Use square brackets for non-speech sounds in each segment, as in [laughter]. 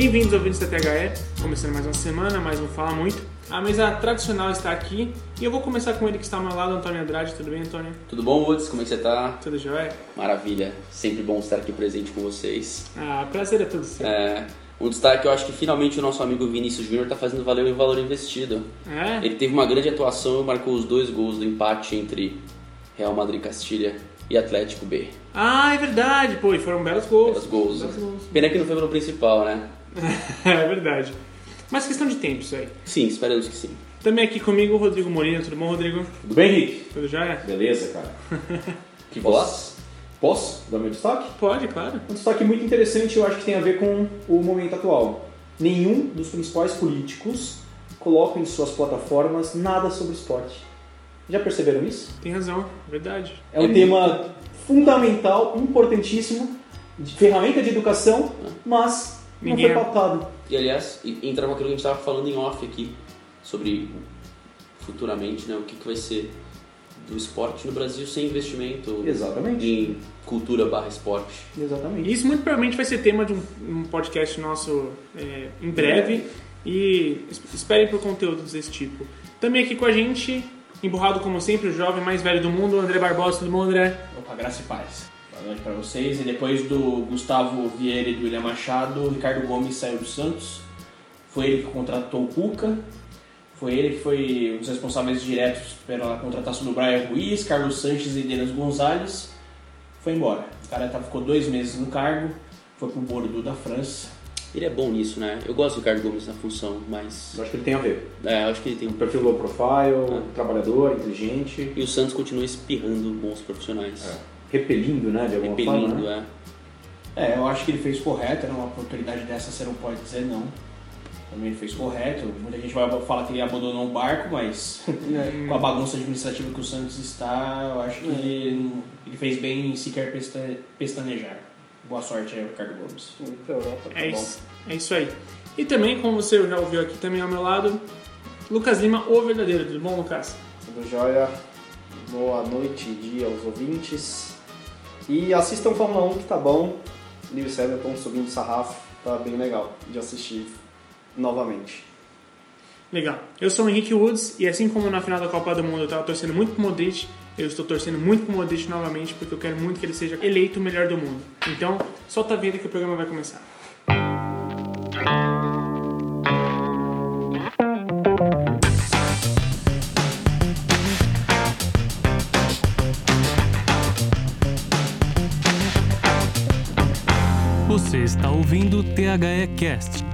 Bem-vindos ouvintes da THE, começando mais uma semana, mais um Fala Muito. A mesa tradicional está aqui e eu vou começar com ele que está ao meu lado, Antônio Andrade. Tudo bem, Antônio? Tudo bom, Woods? Como é que você tá? Tudo jóia? Maravilha. Sempre bom estar aqui presente com vocês. Ah, prazer é tudo seu. É, um destaque, eu acho que finalmente o nosso amigo Vinícius Júnior está fazendo valer o valor investido. É? Ele teve uma grande atuação e marcou os dois gols do empate entre Real Madrid Castilha e Atlético B. Ah, é verdade, pô, e foram belos gols. Belos gols. Belos gols. Pena que não foi pelo principal, né? [laughs] é verdade. Mas questão de tempo isso aí. Sim, esperamos que sim. Também aqui comigo o Rodrigo Molina. Tudo bom, Rodrigo? Tudo bem, Henrique? Tudo jóia? Beleza, cara. [laughs] Que Posso? voz? Posso dar meu destaque? Pode, claro. Um destaque muito interessante, eu acho que tem a ver com o momento atual. Nenhum dos principais políticos coloca em suas plataformas nada sobre esporte. Já perceberam isso? Tem razão, verdade. É um É tema fundamental, importantíssimo, de ferramenta de educação, mas não Ninguém- foi pautado. E aliás, entra com aquilo que a gente estava falando em off aqui, sobre futuramente né, o que, que vai ser do esporte no Brasil sem investimento Exatamente. em cultura barra esporte. Exatamente. Isso muito provavelmente vai ser tema de um, um podcast nosso é, em breve. E es- esperem por conteúdos desse tipo. Também aqui com a gente, emburrado como sempre, o jovem mais velho do mundo, André Barbosa. Tudo bom, André? Opa, graça e paz. Boa noite pra vocês. E depois do Gustavo Vieira e do William Machado, o Ricardo Gomes saiu do Santos. Foi ele que contratou o Cuca. Foi ele que foi um dos responsáveis diretos pela contratação do Brian Ruiz, Carlos Sanches e Denis Gonzalez. Foi embora. O cara tá- ficou dois meses no cargo. Foi pro Bordeaux da França. Ele é bom nisso, né? Eu gosto do Ricardo Gomes na função, mas. Eu acho que ele tem a ver. É, eu acho que ele tem Um um. perfil low profile, trabalhador, inteligente, E o Santos continua espirrando bons profissionais. Repelindo, né, de alguma Repelindo, forma. Né? É, eu acho que ele fez correto. Era uma oportunidade dessa, você não pode dizer não. Também ele fez correto. Muita gente vai falar que ele abandonou o barco, mas [laughs] com a bagunça administrativa que o Santos está, eu acho que ele, ele fez bem em sequer pesta- pestanejar. Boa sorte aí, Ricardo Gomes. É isso, é isso aí. E também, como você já ouviu aqui também ao meu lado, Lucas Lima, o verdadeiro. Tudo bom, Lucas? Tudo jóia? Boa noite e dia aos ouvintes. E assistam Fórmula 1 que tá bom. Lewis Hamilton subindo o sarrafo, tá bem legal de assistir novamente. Legal. Eu sou o Henrique Woods e assim como na final da Copa do Mundo eu tava torcendo muito pro Modric, eu estou torcendo muito pro Modric novamente porque eu quero muito que ele seja eleito o melhor do mundo. Então, solta a vinheta que o programa vai começar. Você está ouvindo o THE Cast.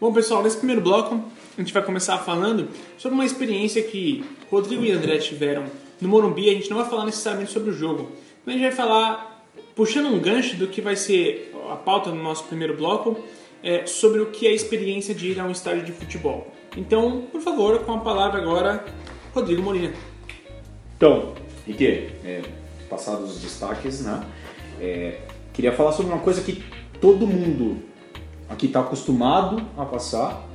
Bom, pessoal, nesse primeiro bloco a gente vai começar falando sobre uma experiência que Rodrigo e André tiveram no Morumbi. A gente não vai falar necessariamente sobre o jogo, mas a gente vai falar, puxando um gancho do que vai ser a pauta do nosso primeiro bloco, é, sobre o que é a experiência de ir a um estádio de futebol. Então, por favor, com a palavra agora, Rodrigo Molina. Então, Henrique, é, passados os destaques, né? É, queria falar sobre uma coisa que todo mundo aqui está acostumado a passar.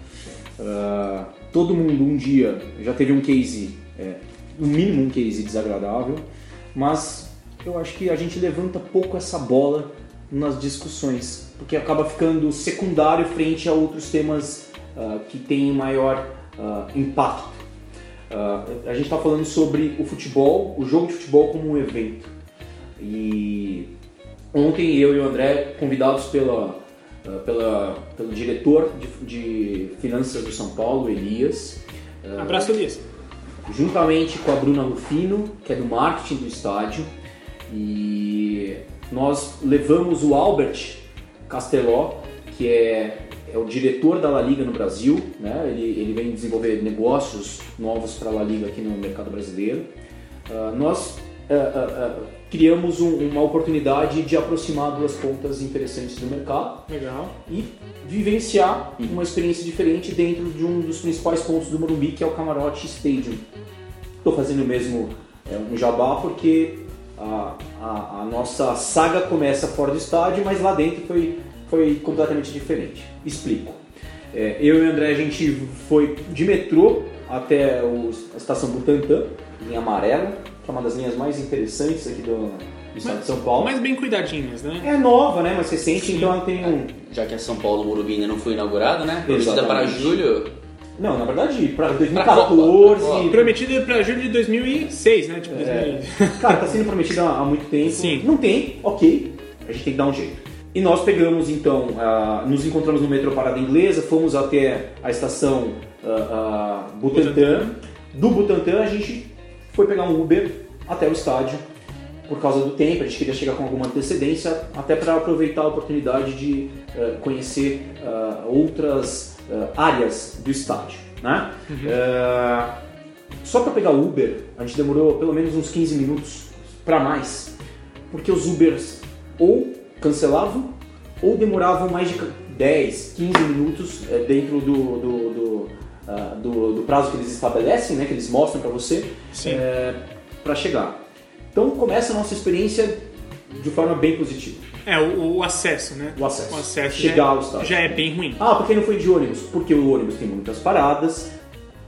Ah, todo mundo um dia já teve um case, é, no mínimo um case desagradável, mas eu acho que a gente levanta pouco essa bola nas discussões, porque acaba ficando secundário frente a outros temas ah, que têm maior ah, impacto. Ah, a gente está falando sobre o futebol, o jogo de futebol como um evento. E ontem eu e o André, convidados pela, ah, pela, pelo diretor de, de finanças do São Paulo, Elias, Abraço, Elias. juntamente com a Bruna Rufino, que é do marketing do estádio, e nós levamos o Albert Casteló, que é, é o diretor da La Liga no Brasil, né? ele, ele vem desenvolver negócios novos para a La Liga aqui no mercado brasileiro. Ah, nós ah, ah, criamos um- uma oportunidade de aproximar duas pontas interessantes do mercado Legal. e vivenciar uma experiência diferente dentro de um dos principais pontos do Morumbi, que é o Camarote Stadium. Estou fazendo mesmo é, um jabá porque a, a- a nossa saga começa fora do estádio, mas lá dentro foi, foi completamente diferente. Explico. É, eu e o André, a gente foi de metrô até o- a estação Butantã, amarela, que é uma das linhas mais interessantes aqui do, do estado de São Paulo. Mas bem cuidadinhas, né? É nova, né? Mais recente, então ela tem um. Já que a São Paulo Morumbi ainda não foi inaugurada, né? Prometida para julho. Não, na verdade, Pra 2014. Copa, pra Prometido pra julho de 2006, né? Tipo, 2000. Cara, tá sendo prometido há muito tempo. Sim. Não tem, ok. A gente tem que dar um jeito. E nós pegamos então, ah, nos encontramos no metrô Parada Inglesa, fomos até a estação ah, ah, Butantã. Do Butantã a gente foi pegar um Uber até o estádio por causa do tempo, a gente queria chegar com alguma antecedência, até para aproveitar a oportunidade de ah, conhecer ah, outras ah, áreas do estádio. Né? Ah, só para pegar o Uber, a gente demorou pelo menos uns 15 minutos para mais, porque os Ubers ou cancelavam ou demoravam mais de 10, 15 minutos dentro do, do, do, ah, do- do prazo que eles estabelecem, né, que eles mostram para você. Para chegar. Então começa a nossa experiência de forma bem positiva. É, o, o acesso, né? O acesso. O acesso Chegar já, ao estádio. já é bem ruim. Ah, por que não foi de ônibus? Porque o ônibus tem muitas paradas,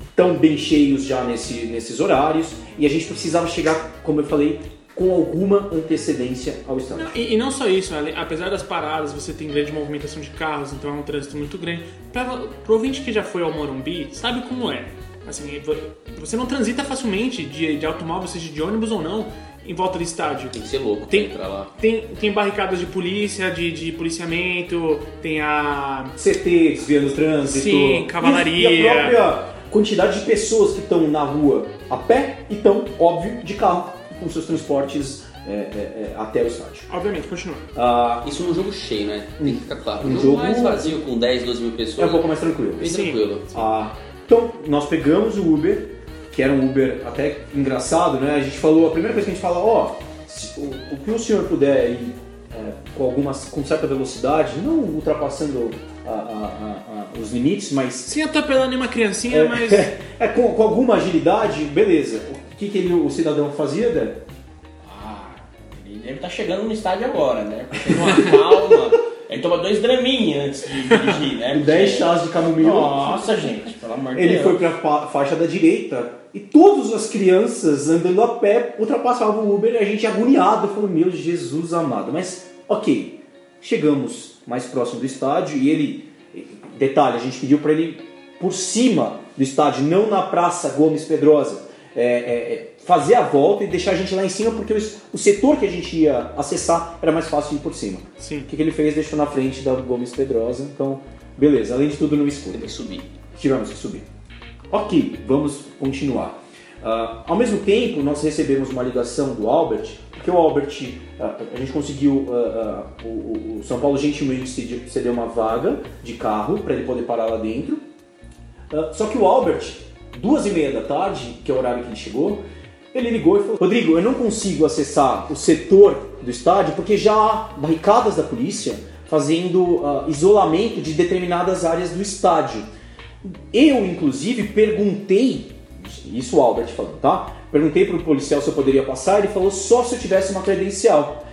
estão bem cheios já nesse, nesses horários, e a gente precisava chegar, como eu falei, com alguma antecedência ao estádio. Não, e, e não só isso, apesar das paradas, você tem grande movimentação de carros, então é um trânsito muito grande. Pra, pro ouvinte que já foi ao Morumbi, sabe como é. Assim, vo- você não transita facilmente de, de automóvel, seja de ônibus ou não, em volta do estádio. Tem que ser louco Tem- pra entrar lá. Tem, tem barricadas de polícia, de, de policiamento, tem a. CT, desviando o trânsito. Sim, cavalaria. E, e a própria quantidade de pessoas que estão na rua a pé e estão, óbvio, de carro, com seus transportes é, é, é, até o estádio. Obviamente, continua. Ah, Isso num jogo cheio, né? Tem que ficar claro. Um Um jogo, jogo- mais vazio, com 10, 12 mil pessoas. é um pouco mais tranquilo. Bem Sim. tranquilo. Ah, então, nós pegamos o Uber, que era um Uber até engraçado, né? A gente falou, a primeira coisa que a gente fala, ó, se- o, o que o senhor puder ir é, com, algumas, com certa velocidade, não ultrapassando a- a- a- a- os limites, mas Sem atropelar nenhuma criancinha, mas. [laughs] é, com, com alguma agilidade, beleza. O que, que ele, o cidadão fazia, Dé? Ah, ele deve estar chegando no estádio agora, né? Tem uma [laughs] calma. Ele toma dois draminha antes de dirigir, né? [laughs] 10 chás de camomila. Nossa, gente, pelo amor de Ele Deus. foi para a faixa da direita e todas as crianças andando a pé ultrapassavam o Uber e a gente agoniado, falando, meu Jesus amado. Mas, ok, chegamos mais próximo do estádio e ele, detalhe, a gente pediu para ele por cima do estádio, não na Praça Gomes Pedrosa, é, é, é, fazer a volta e deixar a gente lá em cima porque o, o setor que a gente ia acessar era mais fácil de ir por cima. Sim. O que, que ele fez? Deixou na frente da Gomes Pedrosa, então, beleza, além de tudo no escuro. Que subir. Tivemos que subir. Ok, vamos continuar. Ah, ao mesmo tempo, nós recebemos uma ligação do Albert, porque o Albert, ah, a gente conseguiu, ah, o, o- São Paulo gentilmente cede- cedeu uma vaga de carro para ele poder parar lá dentro. Só que o Albert, duas e meia da tarde, que é o horário que ele chegou, ele ligou e falou: Rodrigo, eu não consigo acessar o setor do estádio porque já há barricadas da polícia fazendo ah, isolamento de determinadas áreas do estádio. Eu, inclusive, perguntei, isso o Albert falando, tá? Perguntei pro policial se eu poderia passar, ele falou só se eu tivesse uma credencial.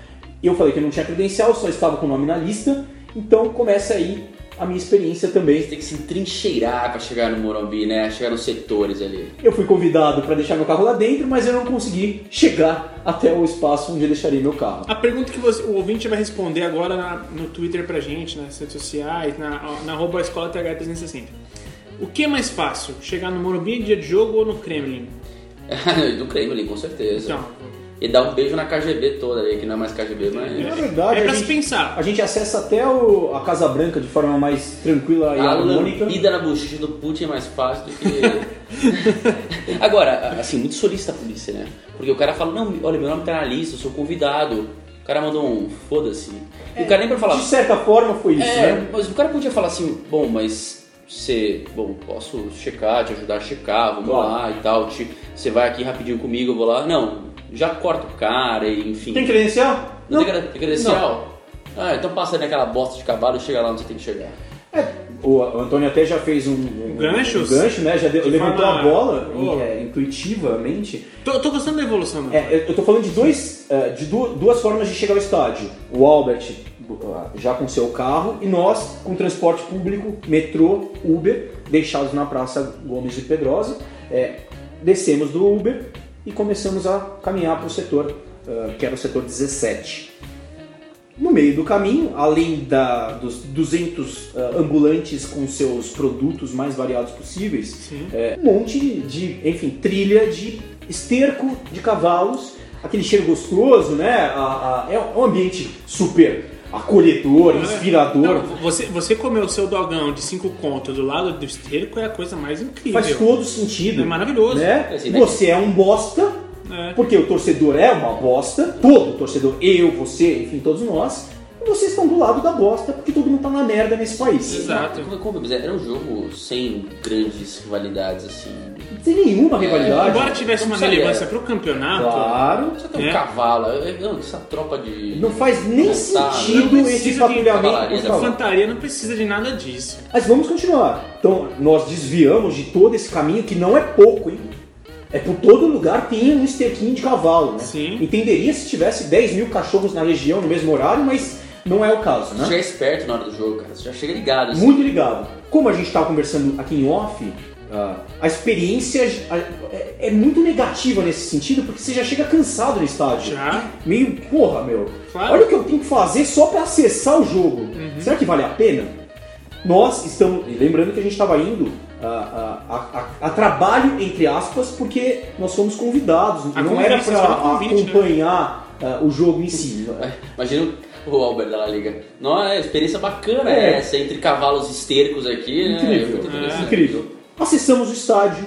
Eu falei que eu não tinha credencial, só estava com o nome na lista, então começa aí a minha experiência também. Tem que se trincheirar pra chegar no Morumbi, né? Chegar nos setores ali. Eu fui convidado para deixar meu carro lá dentro, mas eu não consegui chegar até o espaço onde eu deixaria meu carro. A pergunta que você- o ouvinte vai responder agora na- no Twitter pra gente, nas redes sociais, na, na arroba escola TH360. O que é mais fácil? Chegar no Morumbi em dia de jogo ou no Kremlin? [laughs] Do Kremlin, com certeza. Então, E dar um beijo na KGB toda ali, que não é mais KGB, Na mas. verdade, é pra a se gente, pensar. a gente acessa até o- a Casa Branca de forma mais tranquila e A harmônica. lambida na bochecha do Putin é mais fácil do que. [laughs] Agora, assim, muito solista a polícia, né? Porque o cara fala: não, olha, meu nome tá na lista, eu sou convidado. O cara mandou um foda-se. E o cara nem pra falar. De certa forma foi isso, É, né? mas o cara podia falar assim, bom, mas você, bom, posso checar, te ajudar a checar, vamos Claro. lá e tal, te- você vai aqui rapidinho comigo, eu vou lá. Não, já corta o cara e enfim. Tem credencial? Não tem tem credencial? Ah, então passa naquela bosta de cavalo e chega lá onde você tem que chegar. É, o Antônio até já fez um, um, Ganchos? um gancho, né? Já deu- levantou forma- a bola Oh. é, intuitivamente. Tô, tô gostando da evolução, mano. É, eu tô falando de, dois, é, de du- duas formas de chegar ao estádio. O Albert uh, já com seu carro e nós com transporte público, metrô, Uber, deixados na Praça Gomes de Pedrosa. É, descemos do Uber e começamos a caminhar para o setor ah, que era o setor 17. No meio do caminho, além da- dos 200 ah, ambulantes com seus produtos mais variados possíveis, é, um monte de, enfim, trilha de esterco de cavalos, aquele cheiro gostoso, né? A- a- é um ambiente super acolhedor, inspirador. Não, você, você comer o seu dogão de 5 contos do lado do esterco é a coisa mais incrível. Faz todo sentido. É maravilhoso. Né? Daqui- Você é um bosta, É. porque o torcedor é uma bosta, todo torcedor, eu, você, enfim, todos nós, e vocês estão do lado da bosta, porque todo mundo tá na merda nesse país. Exato. Como, era um jogo sem grandes rivalidades, assim. Sem nenhuma rivalidade. Embora tivesse uma Não sei, relevância é. pro campeonato, Claro. Só tem um É. cavalo. eu- eu- Essa tropa de. Não faz nem Montar, sentido não esse patrulhamento. favor. infantaria não precisa de nada disso. Mas vamos continuar. Então, nós desviamos de todo esse caminho, que não é pouco, hein? É por todo lugar tem um esterquinho de cavalo, né? Sim. Entenderia se tivesse 10 mil cachorros na região no mesmo horário, mas não é o caso, Você né? já é esperto na hora do jogo, cara. Você já chega ligado. Assim. Muito ligado. Como a gente estava conversando aqui em off, ah, a experiência ah, é- é muito negativa nesse sentido, porque você já chega cansado no estádio. Já? Meio, porra, meu. Claro. Olha o que eu tenho que fazer só para acessar o jogo. Será que vale a pena? Nós estamos. Lembrando que a gente estava indo ah, a, a- a- a trabalho, entre aspas, porque nós fomos convidados. A não era para né? acompanhar ah, o jogo em si. Imagina o Albert da Liga. Não, é experiência bacana É. essa, entre cavalos estercos aqui, né? Incrível, Muito interessante. incrível. Acessamos o estádio,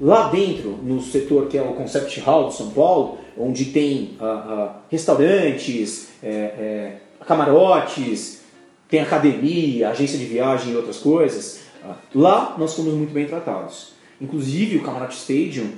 lá dentro, no setor que é o Concept Hall de São Paulo, onde tem ah, ah, restaurantes, é, é, camarotes, tem academia, agência de viagem e outras coisas. Ah, lá nós fomos muito bem tratados. Inclusive o Camarote Stadium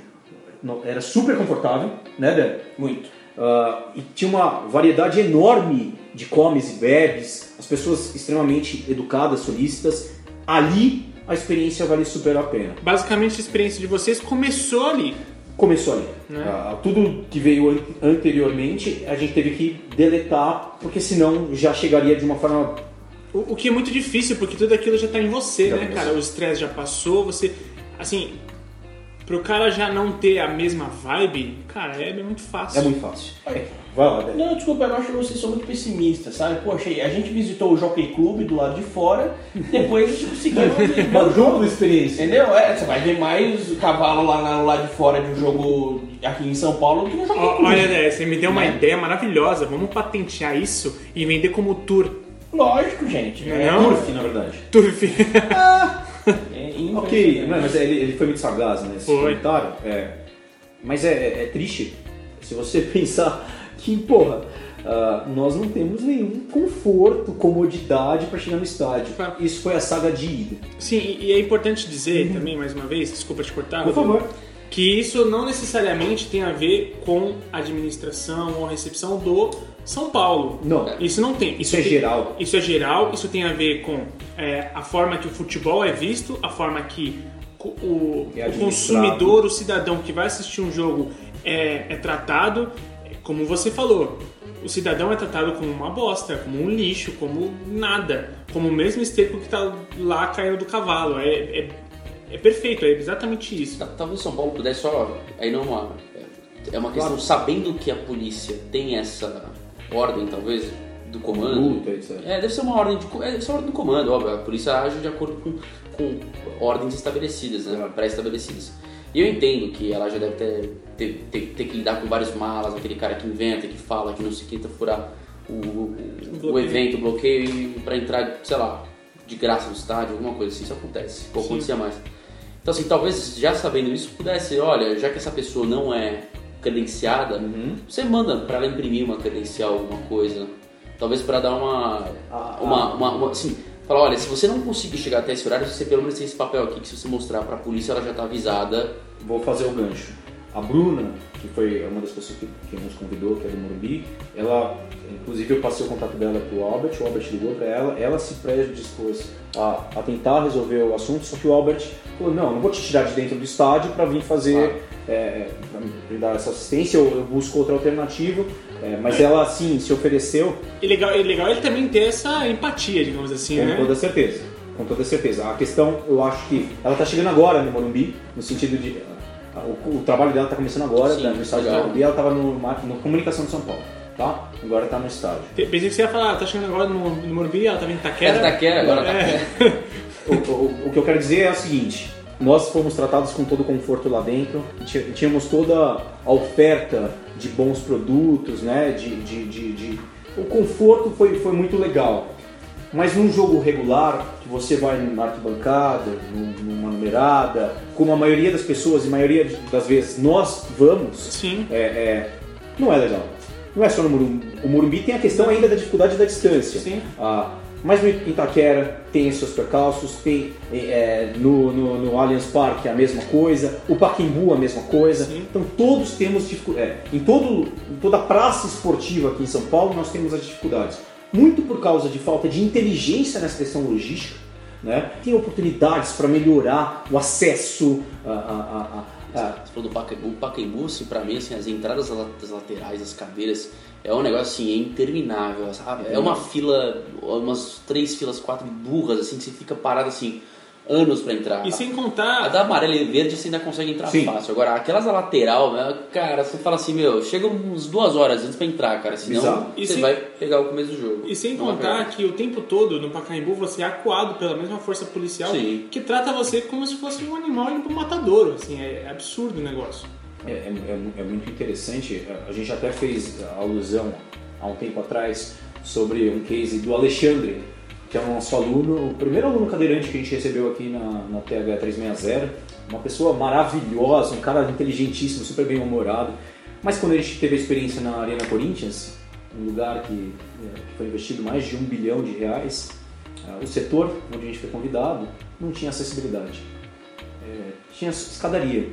era super confortável, né, Dan? Muito. Ah, e tinha uma variedade enorme de comes e bebes, as pessoas extremamente educadas, solícitas. Ali a experiência vale super a pena. Basicamente, a experiência de vocês começou ali. Começou ali. Né? Ah, tudo que veio an- anteriormente a gente teve que deletar, porque senão já chegaria de uma forma. O, o que é muito difícil, porque tudo aquilo já tá em você, Já né, em cara? O estresse já passou, você. Assim, pro cara já não ter a mesma vibe, cara, é muito fácil. É muito fácil. Vai lá. Não, desculpa, eu acho que vocês são muito pessimistas, sabe? Poxa, a gente visitou o Jockey Club do lado de fora, depois a gente conseguiu jogo. da experiência. Entendeu? É, você vai ver mais cavalo lá na- lá de fora de um jogo aqui em São Paulo do que no Jockey Club. Olha, Dé, você me deu uma Né? ideia maravilhosa. Vamos patentear isso e vender como tour. Lógico, gente. Não, É, não? Turf, na verdade. Turf. é Ok, não, mas ele, ele foi muito sagaz nesse Foi. comentário. É, mas é, é- é triste se você [laughs] pensar que, porra, ah, nós não temos nenhum conforto, comodidade para chegar no estádio. Claro. Isso foi a saga de ida. Sim, e é importante dizer também, mais uma vez, desculpa te cortar, Por favor. que isso não necessariamente tem a ver com a administração ou a recepção do São Paulo. Não, Isso não tem. isso é tem- geral. Isso é geral, isso tem a ver com é, a forma que o futebol é visto, a forma que o, É o consumidor, o cidadão que vai assistir um jogo é, é tratado, como você falou. O cidadão é tratado como uma bosta, como um lixo, como nada. Como o mesmo esterco que tá lá caindo do cavalo. É, é, é perfeito, é exatamente isso. Ta- Talvez São Paulo pudesse só. Aí não é uma. É uma questão, sabendo que a polícia tem essa ordem, talvez, do comando. Luta, etc. É, deve ser uma ordem de, é, deve ser uma ordem do comando, óbvio. A polícia age de acordo com, com ordens estabelecidas, né? Pré-estabelecidas. E eu entendo que ela já deve ter, ter, ter, ter que lidar com vários malas, aquele cara que inventa, que fala, que não se tenta furar o, o, o evento, o bloqueio pra entrar, sei lá, de graça no estádio, alguma coisa assim. Isso acontece. Sim. acontecia mais. Então, assim, talvez já sabendo isso, pudesse, olha, já que essa pessoa não é credenciada, você manda pra ela imprimir uma credencial, alguma coisa. Talvez pra dar uma. Ah, uma, uma, uma- assim, falar, olha, se você não conseguir chegar até esse horário, você pelo menos tem esse papel aqui que se você mostrar pra polícia, ela já tá avisada. Vou fazer o gancho. A Bruna, que foi uma das pessoas que, que nos convidou, que é do Morumbi, ela, inclusive eu passei o contato dela pro Albert, o Albert ligou para ela, ela se predispôs a, a tentar resolver o assunto, só que o Albert falou, não, não vou te tirar de dentro do estádio para vir fazer, Claro. é, pra me dar essa assistência, eu, eu busco outra alternativa, é, mas ela, sim, se ofereceu E legal, e legal ele também ter essa empatia, digamos assim, com né? toda certeza. Com toda certeza. A questão, eu acho que ela está chegando agora no Morumbi, no sentido de. O, o trabalho dela está começando agora, Sim, da- no estádio do legal. Morumbi, ela estava no, mar- no Comunicação de São Paulo, tá? Agora está no estádio. Pensei que você ia falar, tá chegando agora no, no Morumbi, ela tá vindo em Taquera. Era Taquera, agora tá É. [laughs] Taquera. O, o- o que eu quero dizer é o seguinte: nós fomos tratados com todo o conforto lá dentro, tínhamos toda a oferta de bons produtos, né? De, de, de- de- O conforto foi, foi muito legal. Mas num jogo regular, que você vai numa arquibancada, num- numa numerada, como a maioria das pessoas e a maioria das vezes nós vamos, Sim. é, é, não é legal. Não é só no Morumbi. O Morumbi tem a questão ainda da dificuldade da distância. Sim. Ah, mas no Itaquera tem seus percalços, tem é, no, no, no Allianz Parque a mesma coisa, o Paquimbu a mesma coisa. Sim. Então todos temos dificuldades. em, todo, em toda praça esportiva aqui em São Paulo nós temos as dificuldades. Muito por causa de falta de inteligência nessa questão logística. Né? Tem oportunidades para melhorar o acesso a- a- a- a- a, Você falou do Pacaembu. O Pacaembu, assim, pra mim, assim, as entradas das la- das laterais, das cadeiras, é um negócio, assim, é interminável, sabe? É uma fila, umas três filas, quatro burras, assim, que você fica parado, assim, anos pra entrar. E sem A contar. da amarela e verde você ainda consegue entrar Sim. fácil. Agora, aquelas da lateral, né, cara, você fala assim, meu, chega uns duas horas antes pra entrar, cara, senão Bizarro. Você sem- vai pegar o começo do jogo. E sem Não contar que o tempo todo no Pacaembu você é acuado pela mesma força policial Sim. que trata você como se fosse um animal indo pro matadouro. Assim, é, é absurdo o negócio. É, é- é- é muito interessante. A gente até fez alusão há um tempo atrás sobre um case do Alexandre, que é o nosso aluno, o primeiro aluno cadeirante que a gente recebeu aqui na, na TH 360. Uma pessoa maravilhosa, um cara inteligentíssimo, super bem humorado. Mas quando a gente teve a experiência na Arena Corinthians, um lugar que, é, que foi investido mais de um bilhão de reais, ah, o setor onde a gente foi convidado não tinha acessibilidade. É, tinha escadaria.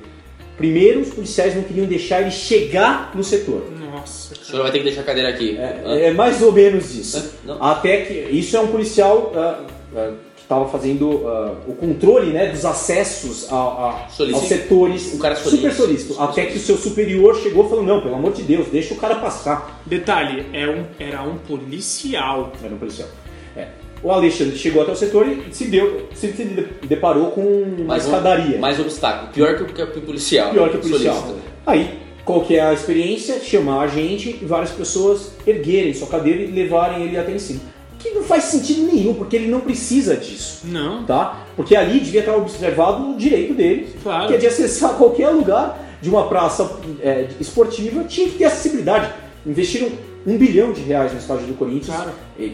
Primeiro, os policiais não queriam deixar ele chegar no setor. Nossa, O senhor vai ter que deixar a cadeira aqui. É, é mais ou menos isso. Não. Até que isso é um policial ah, ah, que estava fazendo ah, o controle né, dos acessos a, a- aos setores. Um cara super solícito. solícito. Até que o seu superior chegou e falou: não, pelo amor de Deus, deixa o cara passar. Detalhe, é um, era um policial. Era um policial. É. O Alexandre chegou até o setor e se deu, se, se deparou com uma Mais um- escadaria. Mais obstáculo. Pior que o, policial. Pior que o policial. Solista. Aí, qual que é a experiência? Chamar a gente e várias pessoas erguerem sua cadeira e levarem ele até em cima. Que não faz sentido nenhum, porque ele não precisa disso, Não, tá? Porque ali devia estar observado o direito dele, Claro. que é de acessar [laughs] qualquer lugar de uma praça é, esportiva, tinha que ter acessibilidade. Investiram um bilhão de reais no estádio do Corinthians. Claro. É,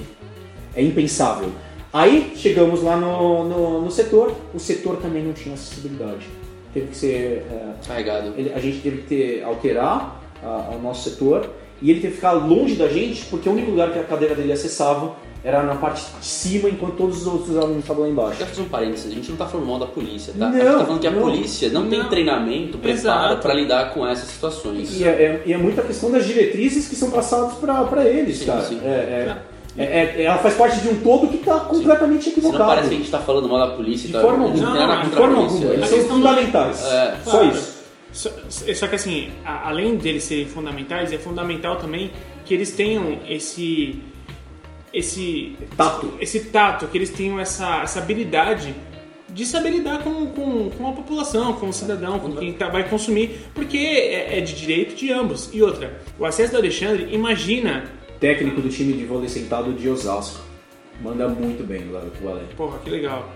é impensável. Aí chegamos lá no, no, no setor, o setor também não tinha acessibilidade. Teve que ser é, Carregado. ele- a gente teve que ter, alterar a- o nosso setor e ele teve que ficar longe da gente porque o único lugar que a cadeira dele acessava era na parte de cima enquanto todos os outros alunos estavam lá embaixo. Quero fazer um parênteses, a gente não tá falando mal da polícia, tá? Não, a gente tá falando que a não. polícia não, tem Não. treinamento, preparo Exato. pra lidar com essas situações. E é, é- é muita questão das diretrizes que são passadas para eles, Sim, cara. sim. É- é- é- ela faz parte de um todo que está completamente Senão equivocado. parece que a gente tá falando mal da polícia De tá? forma alguma, não não, de forma alguma. Eles são fundamentais. É. Só Claro. isso. Só, só que assim, a- além deles serem fundamentais, é fundamental também que eles tenham esse. esse. Tato. esse tato, que eles tenham essa, essa habilidade de saber lidar com, com, com a população, com o cidadão, com quem tá- vai consumir, porque é, é de direito de ambos. E outra, o acesso do Alexandre, imagina. Técnico do time de vôlei sentado de Osasco. Manda muito bem o Ale. Porra, que legal.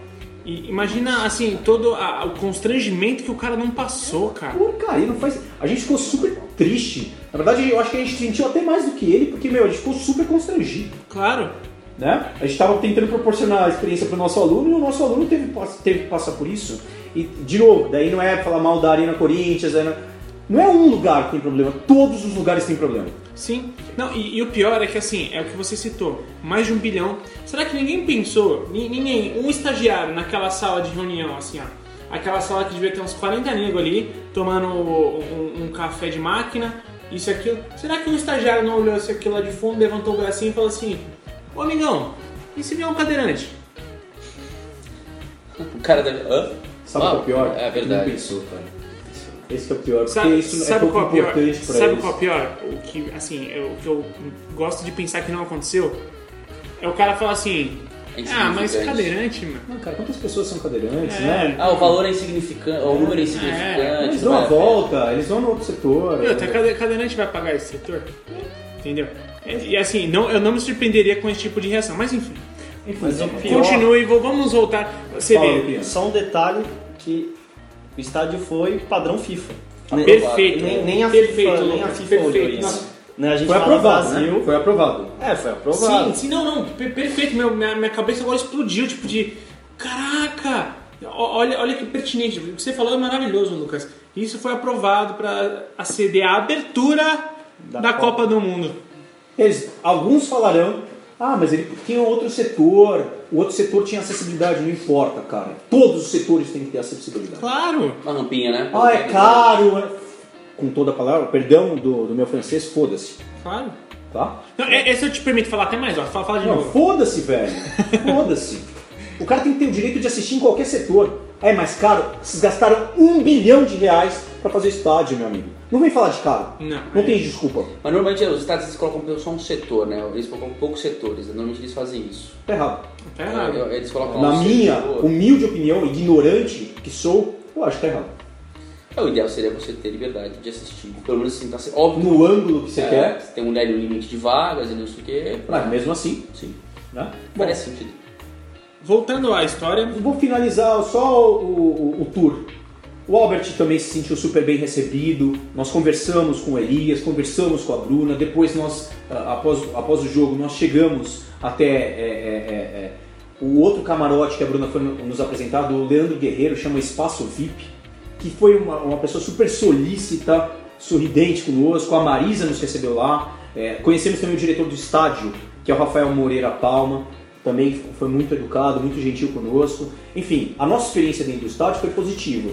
E imagina, assim, todo a- o constrangimento que o cara não passou, cara. Porcaria, não faz. A gente ficou super triste. Na verdade, eu acho que a gente sentiu até mais do que ele, porque, meu, a gente ficou super constrangido. Claro. Né? A gente estava tentando proporcionar a experiência para o nosso aluno e o nosso aluno teve, teve que passar por isso. E, de novo, daí não é falar mal da Arena Corinthians, é- não é um lugar que tem problema, todos os lugares têm problema. Sim. Não, e, e o pior é que assim, é o que você citou, mais de um bilhão. Será que ninguém pensou, ni- ninguém, um estagiário naquela sala de reunião, assim, ó, aquela sala que devia ter uns 40 negros ali, tomando um, um café de máquina, isso e aquilo. Será que um estagiário não olhou isso aquilo lá de fundo, levantou o bracinho e falou assim, ô amigão, e se vier um cadeirante? O cara deve. Hã? Sabe o que é o pior? É verdade. Não pensou, cara. Esse que é o pior, porque Sabe, isso é sabe pouco qual é o pior? importante para Sabe eles. qual é o pior? O que, assim, eu- o que eu gosto de pensar que não aconteceu é o cara falar assim: é Ah, mas cadeirante, mano. Não, cara, quantas pessoas são cadeirantes, É. né? Ah, o valor é insignificante, o número é insignificante. Eles não dão a volta, eles vão no outro setor. Outra, cade- cadeirante vai pagar esse setor? Entendeu? E, assim, não, eu não me surpreenderia com esse tipo de reação, mas enfim. Enfim, Mas pior- Continue, vamos voltar. Você Fala, vê. Só um detalhe que o estádio foi padrão FIFA. Nem- Perfeito. Nem, nem a Perfeito, FIFA, nem a FIFA perfeito. isso. Né, a gente Foi aprovado, Brasil. né? Foi aprovado. É, foi aprovado. Sim, sim, não, não, per- perfeito. Meu, minha, minha cabeça agora explodiu, tipo de. Caraca! Olha, olha que pertinente. O que você falou é maravilhoso, Lucas. Isso foi aprovado para aceder à abertura da, Da Copa. Copa. do Mundo. Eles, alguns falarão, ah, mas ele tinha outro setor, o outro setor tinha acessibilidade, não importa, cara. Todos os setores têm que ter acessibilidade. Claro! Uma rampinha, né? Ah, é caro. é- Com toda a palavra, perdão do, do meu francês, foda-se, Claro. tá? Não, é- esse eu te permito falar até mais, ó. Fala, fala de Não, novo. foda-se, velho. [laughs] Foda-se. O cara tem que ter o direito de assistir em qualquer setor. É mais caro? Vocês gastaram um bilhão de reais pra fazer estádio, meu amigo. Não vem falar de caro. Não. Não tem desculpa. Mas normalmente os estados eles colocam só um setor, né? Eles colocam poucos setores, normalmente eles fazem isso. Tá errado. Tá errado. É, Eles colocam Na um minha setor. humilde opinião, ignorante que sou, eu acho que tá errado. É, o ideal seria você ter liberdade de assistir. Pelo menos assim, tá se- óbvio. No ângulo que você é, quer, Você tem um um limite de vagas e não sei o quê. mas mesmo assim, Sim. né? Parece sentido. Voltando à história, Vou finalizar só o, o- o tour. O Albert também se sentiu super bem recebido. Nós conversamos com o Elias, conversamos com a Bruna. Depois nós, ah, após, após o jogo, nós chegamos até é, é, é, é, o outro camarote que a Bruna foi nos apresentar, do Leandro Guerreiro, chama Espaço VIP, que foi uma, uma pessoa super solícita, sorridente conosco. A Marisa nos recebeu lá. É, conhecemos também o diretor do estádio, que é o Rafael Moreira Palma também foi muito educado, muito gentil conosco. Enfim, a nossa experiência dentro do estádio foi positiva.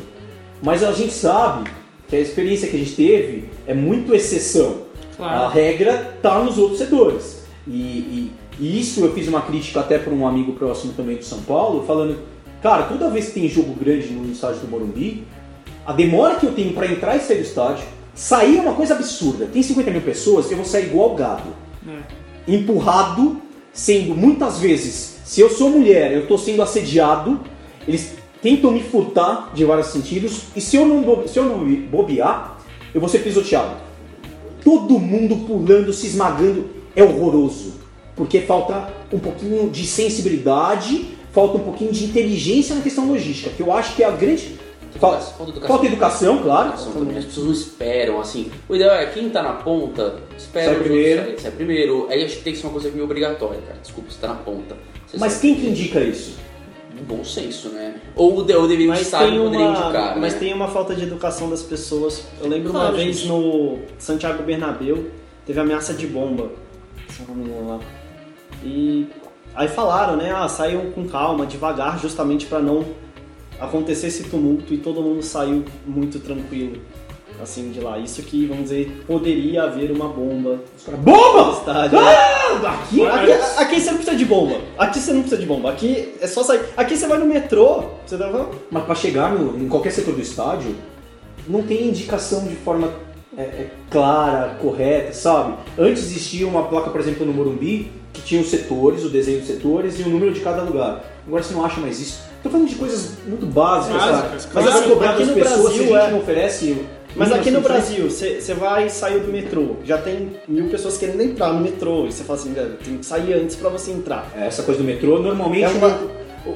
Mas a gente sabe que a experiência que a gente teve é muito exceção. Claro. A regra está nos outros setores. E, e- e isso eu fiz uma crítica até para um amigo próximo também de São Paulo, falando, cara, toda vez que tem jogo grande no estádio do Morumbi, a demora que eu tenho para entrar e sair do estádio, sair é uma coisa absurda. Tem 50 mil pessoas, eu vou sair igual gado É. empurrado, sendo muitas vezes, se eu sou mulher, eu estou sendo assediado, eles tentam me furtar de vários sentidos, e se eu não, bo- se eu não bobear, eu vou ser pisoteado. Todo mundo pulando, se esmagando, é horroroso, porque falta um pouquinho de sensibilidade, falta um pouquinho de inteligência na questão logística, que eu acho que é a grande. Falta- falta educação. Falta educação, claro. Educação também. As pessoas não esperam, assim. O ideal é quem tá na ponta, espera Sai outros primeiro. saírem, sai primeiro. Aí acho que tem que ser uma coisa meio obrigatória, cara. Desculpa, você tá na ponta. Você Mas quem que indica isso? Bom senso, né? Ou ou deveria Mas estar tem, uma, indicar, mas né? tem uma falta de educação das pessoas. Eu lembro Claro, uma vez gente. no Santiago Bernabéu, teve ameaça de bomba. Lá. E aí falaram, né? Ah, saiam com calma, devagar, justamente para não acontecer esse tumulto e todo mundo saiu muito tranquilo. Assim, de lá. Isso que, vamos dizer, poderia haver uma bomba Os caras, Bomba! no estádio. Ah, aqui, Aqui, aqui você não precisa de bomba. Aqui você não precisa de bomba. Aqui é só sair. Aqui você vai no metrô, você tá Mas para chegar no- em qualquer setor do estádio, não tem indicação de forma é, é, clara, correta, sabe? Antes existia uma placa, por exemplo, no Morumbi, que tinha os setores, o desenho dos setores e o número de cada lugar. Agora você não acha mais isso. Tô falando de coisas muito básicas, Básicas, sabe? claro. Mas você cobrar das no pessoas Brasil, se a gente é. não oferece... Mas aqui no. Brasil, você vai saiu do metrô, já tem mil pessoas querendo entrar no metrô, e você fala assim, velho, tem que sair antes pra você entrar. É, Essa coisa do metrô, normalmente É uma-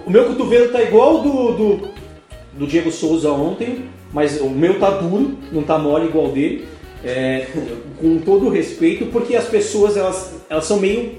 o, meu, cotovelo tá igual do, do, do Diego Souza ontem, mas o meu tá duro, não tá mole igual dele. É, [laughs] com todo o respeito, porque as pessoas elas, elas são meio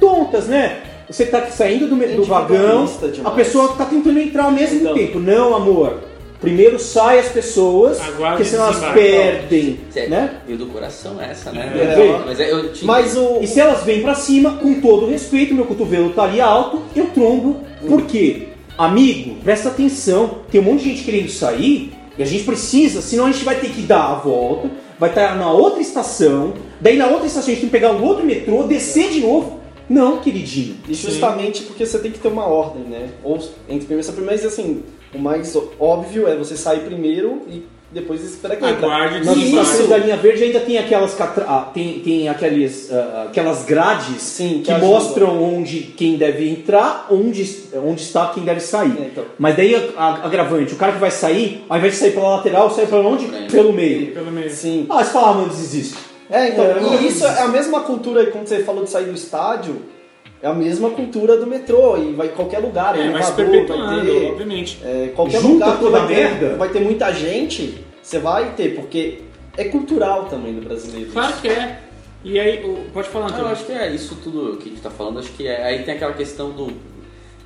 tontas, né? Você tá saindo do, do vagão, a pessoa tá tentando entrar ao mesmo Então. tempo. Não, amor. Primeiro sai as pessoas, Aguarde porque senão elas perdem, Cê- né? Veio do coração essa, né? É. Mas é, eu te Mas o. E se elas vêm pra cima, com todo respeito, meu cotovelo tá ali alto, eu trombo. Por quê? Amigo, presta atenção. Tem um monte de gente querendo sair e a gente precisa, senão a gente vai ter que dar a volta, vai estar na outra estação, daí na outra estação a gente tem que pegar o outro metrô, descer de novo. Não, queridinho. E justamente porque você tem que ter uma ordem, né? Ou entre primeiro e primeiro, mas assim, o mais óbvio é você sair primeiro e depois espera que entra. Aguarde Nas estações Isso. da linha verde ainda tem aquelas catra- ah, tem, tem aqueles, ah, aquelas grades Sim, que que, mostram onde quem deve entrar, onde, onde está quem deve sair. É, então. Mas daí a- a- agravante, o cara que vai sair, ao invés de sair pela lateral, sai pela onde? Frente. Pelo meio. Pelo meio. Sim. Ah, você fala, ah, mano, desiste. É, então, É, e isso é a mesma cultura, quando você falou de sair do estádio, é a mesma cultura do metrô, e vai em qualquer lugar, É, vai se elevador, perpetuando, vai ter, obviamente. é, qualquer Junta lugar que toda vai a ter, merda. vai ter muita gente, você vai ter, porque é cultural também do brasileiro. Claro que é. E aí, pode falar, Ah, eu Antônio. acho que é isso tudo que a gente tá falando, acho que é, aí tem aquela questão do.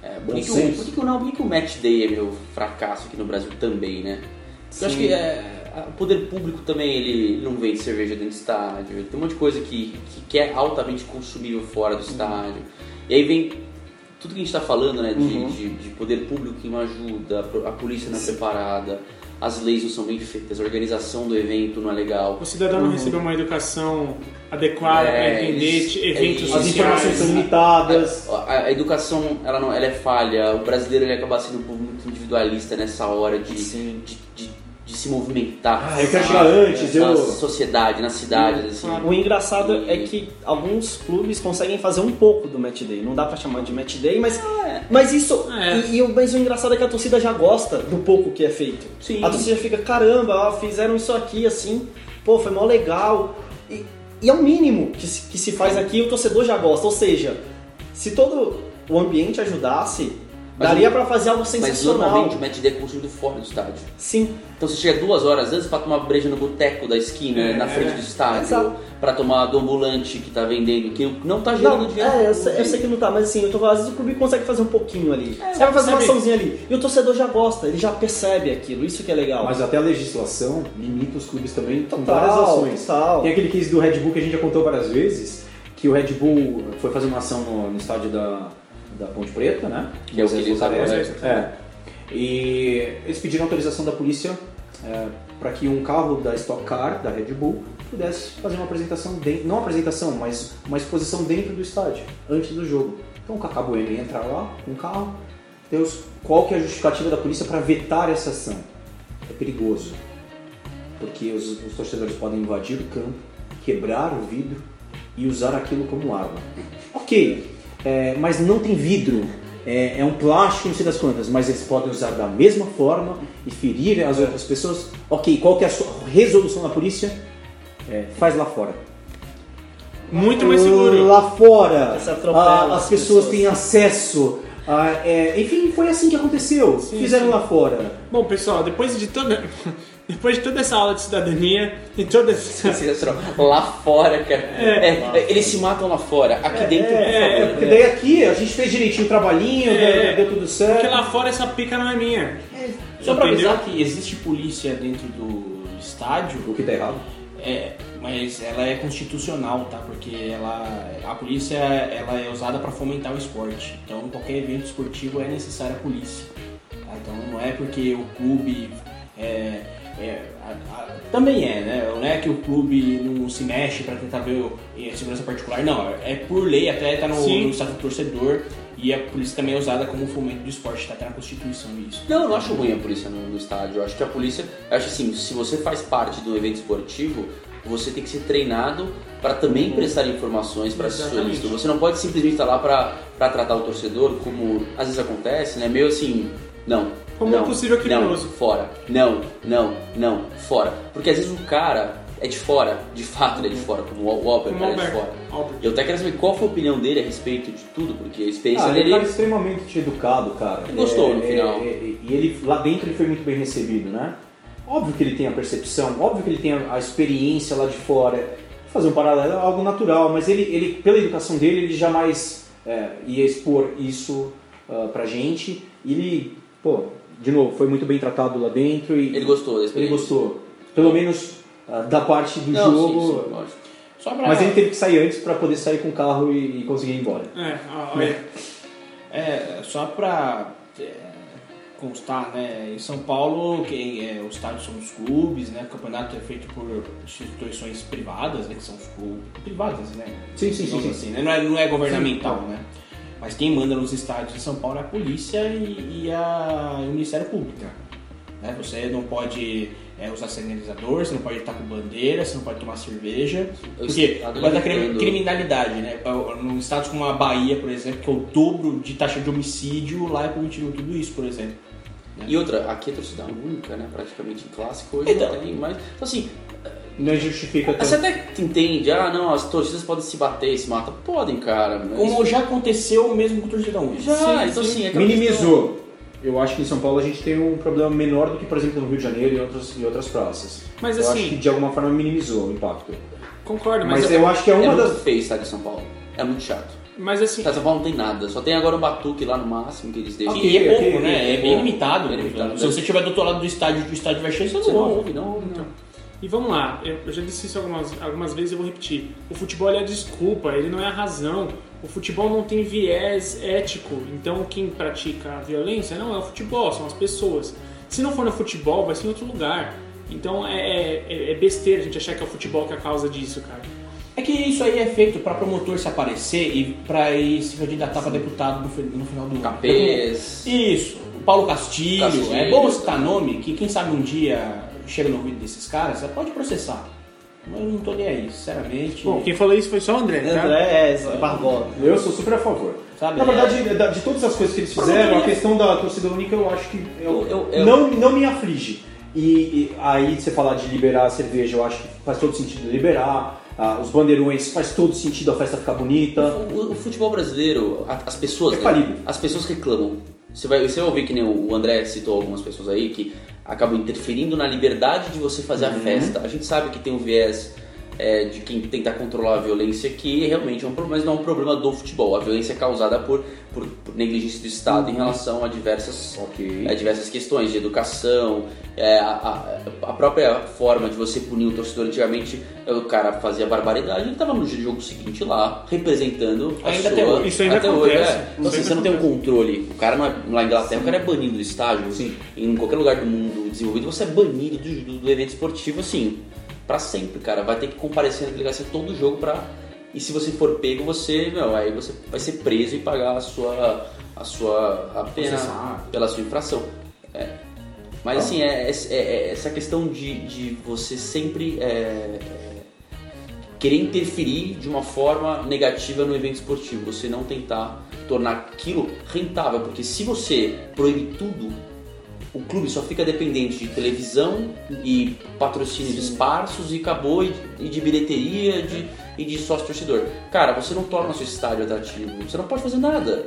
É, por, que por que não, por que o match day é meu fracasso aqui no Brasil também, né? Eu acho que é, o poder público também ele não vende cerveja dentro do estádio, tem um monte de coisa que, que, é altamente consumível fora do estádio. E aí vem tudo que a gente está falando, né, de, Uhum. de, de poder público que não ajuda, a polícia não é preparada, as leis não são bem feitas, a organização do evento não é legal. O cidadão não recebeu uma educação adequada É, para entender é eventos isso. As informações são limitadas. A, a- a educação ela, não, ela é falha, o brasileiro ele acaba sendo um povo muito individualista nessa hora de, Sim. de, de, de se movimentar. Ah, eu quero chegar antes, na eu... sociedade, nas cidades, assim. O engraçado é que alguns clubes conseguem fazer um pouco do match day. Não dá pra chamar de match day, mas, mas isso. É. E, e o, mas o engraçado é que a torcida já gosta do pouco que é feito. Sim. A torcida fica, caramba, ó, fizeram isso aqui assim, pô, foi mó legal. E, e é o mínimo que se, que se faz aqui o torcedor já gosta. Ou seja, se todo o ambiente ajudasse, Mas daria pra fazer algo Mas sensacional. normalmente o match day é construído fora do estádio. Sim. Então você chega duas horas antes pra tomar breja no boteco da esquina, É, na frente é. do estádio, Exato. pra tomar do ambulante que tá vendendo, que não tá gerando Não, dinheiro. é, eu sei, eu sei que não tá, mas assim, eu tô falando, às vezes o clube consegue fazer um pouquinho ali. Você vai fazer uma sabe- açãozinha ali. E o torcedor já gosta, ele já percebe aquilo, isso que é legal. Mas até a legislação limita os clubes também com Total, várias ações. total. Tem aquele case do Red Bull que a gente já contou várias vezes, que o Red Bull foi fazer uma ação no, no estádio da, da Ponte Preta, né? Que é o que eles usaram. É. E eles pediram autorização da polícia para que um carro da Stock Car, da Red Bull, pudesse fazer uma apresentação, dentro, não uma apresentação, mas uma exposição dentro do estádio, antes do jogo. Então o Cacá Bueno ia entrar lá com o carro. Deus, qual que é a justificativa da polícia para vetar essa ação? É perigoso porque os, os torcedores podem invadir o campo, quebrar o vidro e usar aquilo como arma. Ok, é, mas não tem vidro, é, é um plástico, não sei das quantas, mas eles podem usar da mesma forma e ferir as outras pessoas. Ok, qual que é a sua resolução da polícia? É, faz lá fora. Muito mais seguro. Lá fora, ah, as as pessoas pessoas. têm acesso. ah, é, enfim, foi assim que aconteceu. Fizeram sim. lá fora. Bom, pessoal, depois de toda depois de toda essa aula de cidadania e toda essa. [laughs] Lá fora, cara. É, eles se matam lá fora. Aqui dentro, por É, favor. porque daí aqui a gente fez direitinho o trabalhinho, É. deu, deu tudo certo. porque lá fora essa pica não é minha. Só pra Entendeu? avisar que existe polícia dentro do estádio, O que tá errado? é, mas ela é constitucional, tá? Porque ela, a polícia ela é usada para fomentar o esporte. Então, qualquer evento esportivo é necessária a polícia. tá? Então, não é porque o clube é, é, a- a- também é, né? Não é que o clube não se mexe para tentar ver a segurança particular, não. É por lei, até tá no, Sim. no estatuto torcedor. E a polícia também é usada como fomento do esporte, tá até na Constituição isso. Não, eu não acho ruim a polícia no, no estádio. Eu acho que a polícia, eu acho assim, se você faz parte do evento esportivo, você tem que ser treinado para também prestar informações para assessores. Você não pode simplesmente estar lá para tratar o torcedor, como às vezes acontece, né? Meio assim, não. Como não, um possível criminoso. Não, fora. Não, não, não, fora. Porque às vezes o cara é de fora, de fato ele é de fora, como o Albert, Como é de fora. Albert. Eu até quero saber qual foi a opinião dele a respeito de tudo, porque a experiência Ah, ele é um dele. cara extremamente educado, cara. Ele gostou É, no é, final. é, é, e ele, lá dentro ele foi muito bem recebido, né? Óbvio que ele tem a percepção, óbvio que ele tem a, experiência lá de fora. Vou fazer um paralelo, é algo natural, mas ele, ele pela educação dele, ele jamais é, ia expor isso ah, pra gente. E ele, pô, de novo, foi muito bem tratado lá dentro e Ele gostou da ele gostou. Pelo menos ah, da parte do Não, jogo. sim, sim, pra... Mas ele teve que sair antes para poder sair com o carro e, e conseguir ir embora. É, ó, olha. É, só pra é, constar, né? Em São Paulo, quem é, os estádios são os clubes, né? O campeonato é feito por instituições privadas, né? Que são os clubes privadas, né? Sim, sim, sim, sim. assim, né? Não é, não é governamental, né? Mas quem manda nos estádios de São Paulo é a polícia e, e a- o Ministério Público. Né? Você não pode é, usar sinalizador, você não pode estar com bandeira, você não pode tomar cerveja. O Porque Estado por causa da limitando. cri- criminalidade, né? Em estados como a Bahia, por exemplo, que é o dobro de taxa de homicídio, lá é permitido tudo isso, por exemplo. E outra, aqui é torcida única, né? Praticamente clássico, hoje Então. não tem mais. Então assim, Não justifica você tanto. até entende, ah não, as torcidas podem se bater, se matam. Podem, cara. Mas... Como já aconteceu mesmo com o torcida única. Já, Sim, então sim. assim, é Minimizou. Eu acho que em São Paulo a gente tem um problema menor do que, por exemplo, no Rio de Janeiro e em outras, em outras praças. Mas, eu assim- acho que de alguma forma minimizou o impacto. Concordo, mas, Mas eu acho que é questão- uma é das. muito feio o estádio de São Paulo. É muito chato. mas O assim, de São Paulo não tem nada, só tem agora um batuque lá no máximo que eles deixam. E é pouco, ok, né? É bem pouco. limitado. Bem limitado. Se você estiver do outro lado do estádio e o estádio vai cheio, você Você não não ouve. ouve, não ouve, não. E vamos lá, eu, já disse isso algumas, algumas vezes e eu vou repetir. O futebol é a desculpa, ele não é a razão. O futebol não tem viés ético, então quem pratica a violência não é o futebol, são as pessoas. Se não for no futebol, vai ser em outro lugar. Então é, é, é besteira a gente achar que é o futebol que é a causa disso, cara. É que isso aí é feito pra promotor se aparecer e pra ir se candidatar pra deputado no, no final do ano. Capês. Isso, o Paulo Castilho. Castilho. É bom citar nome, que quem sabe um dia chega no ouvido desses caras, você pode processar. Mas eu não tô nem aí, sinceramente. Bom, quem falou isso foi só o André, tá? André é Barbosa. Eu sou super a favor. Sabe, Na é- verdade, da- de todas as coisas que eles fizeram, a questão da torcida única eu acho que eu- Eu- eu- eu- Não, não me aflige. E, e aí você falar de liberar a cerveja, eu acho que faz todo sentido liberar. Ah, os bandeirões faz todo sentido a festa ficar bonita. O, o futebol brasileiro, a- as pessoas, É né, falido. as pessoas reclamam. Você vai, você vai ouvir que nem o André citou algumas pessoas aí que acabam interferindo na liberdade de você fazer a festa. A gente sabe que tem um viés é, de quem tenta controlar a violência que realmente é um problema, mas não é um problema do futebol. A violência é causada por, por, por negligência do Estado em relação a diversas Ok. é, diversas questões de educação, é, a, a- própria forma de você punir o torcedor. Antigamente, o cara fazia barbaridade, ele estava no jogo seguinte lá, representando a Ainda sua... até hoje. Isso ainda até hoje, acontece. é. Isso Então, assim, você não tem um controle. O cara não é, lá na Inglaterra, o cara é banido do estádio. Sim. Em qualquer lugar do mundo desenvolvido, você é banido do, do- do evento esportivo, assim, pra sempre, cara. Vai ter que comparecer na delegacia todo jogo pra... E se você for pego, você, meu, aí você vai ser preso e pagar a sua, a sua a pena Processar. pela sua infração. É. Mas assim, é, é- é essa questão de, de você sempre é, é, querer interferir de uma forma negativa no evento esportivo, você não tentar tornar aquilo rentável, porque se você proíbe tudo, o clube só fica dependente de televisão e patrocínios esparsos e acabou, e, e de bilheteria de, e de sócio torcedor. Cara, você não torna o seu estádio atrativo, você não pode fazer nada.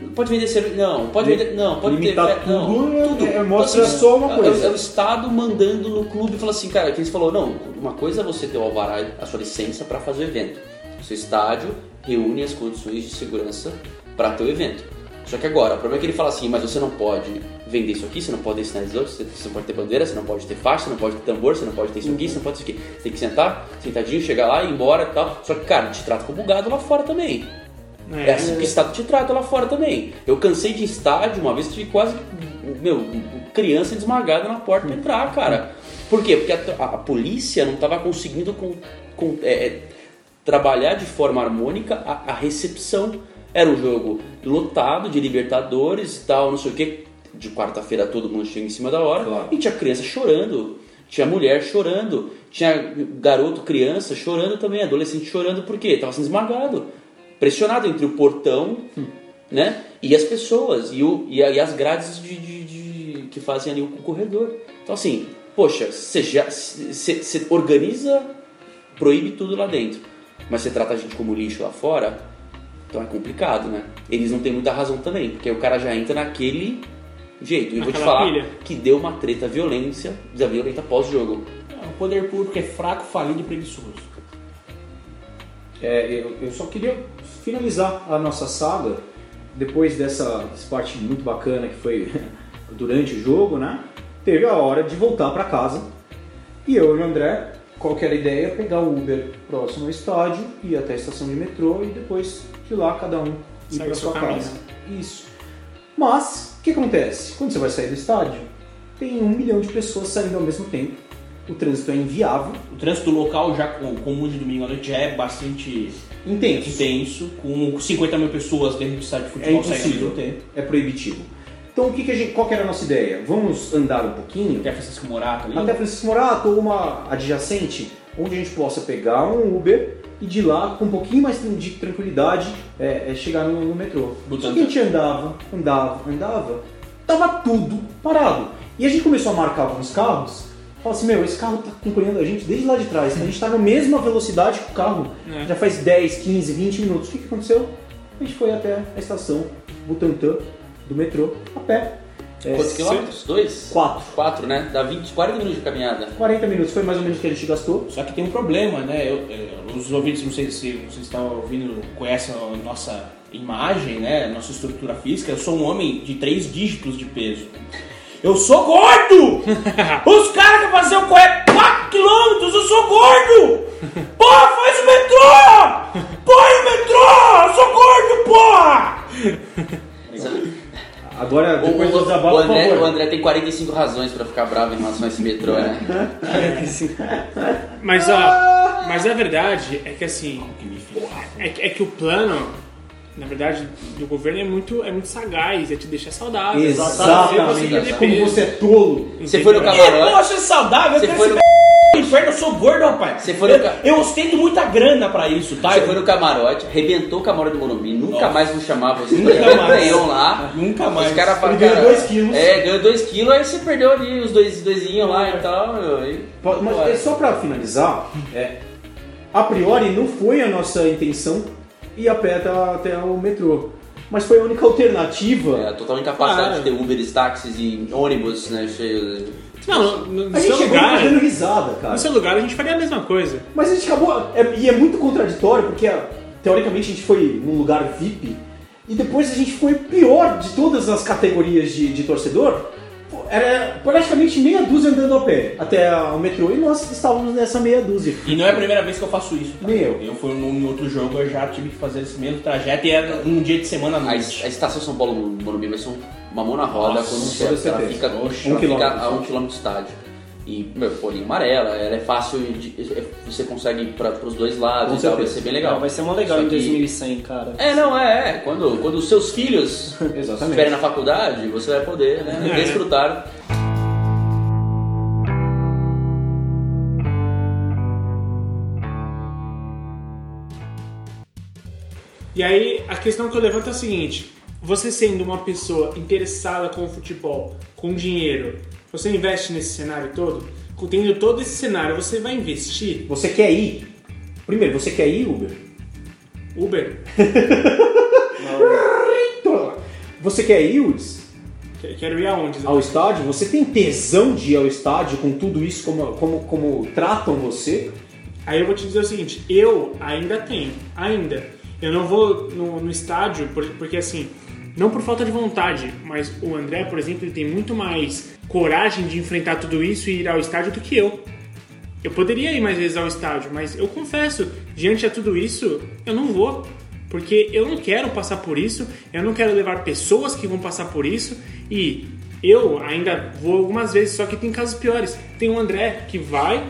Não pode vender cerveja, não, pode vender, não, pode limitar ter, não, tudo é- tudo. é- mostra Então, assim, só uma é- coisa. É, o Estado mandando no clube e fala assim, cara, que eles falou, não, uma coisa é você ter o alvará, a sua licença para fazer o evento. O seu estádio reúne as condições de segurança para ter o evento. Só que agora, o problema é que ele fala assim, mas você não pode vender isso aqui, você não pode ter sinalizador, você você não pode ter bandeira, você não pode ter faixa, você não pode ter tambor, você não pode ter isso aqui, você não pode ter isso aqui. Você tem que sentar, sentadinho, chegar lá, ir embora e tal. Só que, cara, te trata como gado lá fora também. É assim que o Estado te trata lá fora também. Eu cansei de estádio, uma vez tive quase, meu, criança desmagada na porta pra entrar, cara. Por quê? Porque a, a- a polícia não estava conseguindo com, com- é, é, trabalhar de forma harmônica a, a recepção. Era um jogo lotado de Libertadores e tal, não sei o que. De quarta-feira todo mundo chega em cima da hora. Claro. E tinha criança chorando. Tinha mulher chorando. Tinha garoto, criança chorando também. Adolescente chorando. Por quê? Tava sendo esmagado. Pressionado entre o portão né? e as pessoas. E, o, e, as grades de, de- de- que fazem ali o corredor. Então assim, poxa, você já- você você organiza, proíbe tudo lá dentro. Mas você trata a gente como lixo lá fora, então é complicado, né? Eles não têm muita razão também, porque o cara já entra naquele jeito. E eu vou te falar pilha. que deu uma treta violência, da violenta pós-jogo. O poder público é fraco, falido e preguiçoso. É, eu, eu só queria finalizar a nossa saga depois dessa, dessa parte muito bacana que foi [laughs] durante o jogo, né? Teve a hora de voltar para casa e eu e o André, qual que era a ideia? Pegar o Uber próximo ao estádio, ir até a estação de metrô e depois de lá cada um ir para o sua caminho. casa. Isso. Mas o que acontece? Quando você vai sair do estádio, tem um milhão de pessoas saindo ao mesmo tempo. O trânsito é inviável, O trânsito local já com, comum de domingo à noite já é bastante intenso. intenso, com 50 mil pessoas dentro do estádio de É futebol saindo ao impossível. mesmo tempo. é proibitivo. Então o que, que a gente, qual que era a nossa ideia? Vamos andar um pouquinho Até Francisco Morato ali. até Francisco Morato ou uma adjacente, onde a gente possa pegar um Uber e de lá, com um pouquinho mais de tranquilidade, é, é chegar no, no metrô. Só que a gente andava, andava, andava, tava tudo parado. E a gente começou a marcar alguns carros, falou assim, meu, esse carro tá acompanhando a gente desde lá de trás, a gente tá na mesma velocidade que o carro, É. já faz 10, 15, 20 minutos. O que, que aconteceu? A gente foi até a estação Butantã do metrô a pé. É, Quantos quilômetros? Dois? Quatro. Quatro, né? Dá 20, 40 minutos de caminhada. 40 minutos foi mais ou menos o que a gente gastou. Só que tem um problema, né? Eu- eu- os ouvintes, não sei se vocês estão ouvindo, conhecem a nossa imagem, né? Nossa estrutura física. Eu sou um homem de três dígitos de peso. Eu sou gordo! [laughs] Os caras que faziam correr 4 quilômetros, eu sou gordo! Porra, faz o metrô! Põe o metrô! Eu sou gordo, porra! Agora, O, depois o- do desabafo, o André, por favor. o André tem 45 razões pra ficar bravo em relação a esse metrô, né? [laughs] Mas, ó, mas a verdade é que assim, é, que- é que o plano, na verdade, do governo é muito, é muito sagaz, é te deixar saudável. você Exatamente. perder Como você é tolo. Você foi no camarote. poxa, é saudável, Você eu foi no- inferno, eu sou gordo, rapaz. Você foi no eu, ca- eu ostento muita grana pra isso, tá? Você Eu- foi no camarote, arrebentou o camarote do Morumbi, nunca Nossa. mais vou chamar você Nunca mais. canhão lá. Nunca mais. Os caras falam, Ele ganhou cara, dois quilos. É, ganhou 2 quilos, aí você perdeu ali os dois, doisinhos lá e tal. Pode- Mas é só pra finalizar, é, a priori não foi a nossa intenção ir a pé até, até o metrô. Mas foi a única alternativa. É, a total incapacidade Claro. de ter Uberes, táxis e ônibus, né, cheios. Não, no, no A gente seu chegou lugar, fazendo risada, cara. no seu lugar a gente faria a mesma coisa. Mas a gente acabou. é- e é muito contraditório, porque ah, teoricamente a gente foi num lugar VIP e depois a gente foi pior de todas as categorias de, de torcedor. Era praticamente meia dúzia andando a pé até o metrô e nós estávamos nessa meia dúzia. E não é a primeira vez que eu faço isso. Tá? Nem eu. Eu fui num em outro jogo, eu já tive que fazer esse mesmo trajeto e era um dia de semana à A, noite. a estação São Paulo Morumbi vai ser um- uma mão na roda Nossa, quando você ela fica, Um ela fica quilômetro. a um quilômetro do estádio. E, meu, folhinha amarela, ela é fácil, de, é- você consegue ir para os dois lados Com e tal, vai ser bem legal. Não, vai ser uma legal em que- 2100, cara. É, não, é, é. Quando, quando os seus filhos [laughs] estiverem na faculdade, você vai poder né, É. desfrutar. E aí a questão que eu levanto é a seguinte: você sendo uma pessoa interessada com o futebol, com dinheiro, você investe nesse cenário todo? Tendo todo esse cenário, você vai investir? Você quer ir? Primeiro, você quer ir, Uber? Uber? [laughs] Você quer ir, Uds, Que- Quero ir aonde? Ao estádio? Você tem tesão de ir ao estádio com tudo isso, como, como, como tratam você? Aí eu vou te dizer o seguinte, eu ainda tenho, ainda. Eu não vou no, no estádio, por- porque assim, não por falta de vontade, mas o André, por exemplo, ele tem muito mais coragem de enfrentar tudo isso e ir ao estádio do que eu. Eu poderia ir mais vezes ao estádio, mas eu confesso, diante a tudo isso, eu não vou. Porque eu não quero passar por isso, eu não quero levar pessoas que vão passar por isso e eu ainda vou algumas vezes, só que tem casos piores. Tem o André que vai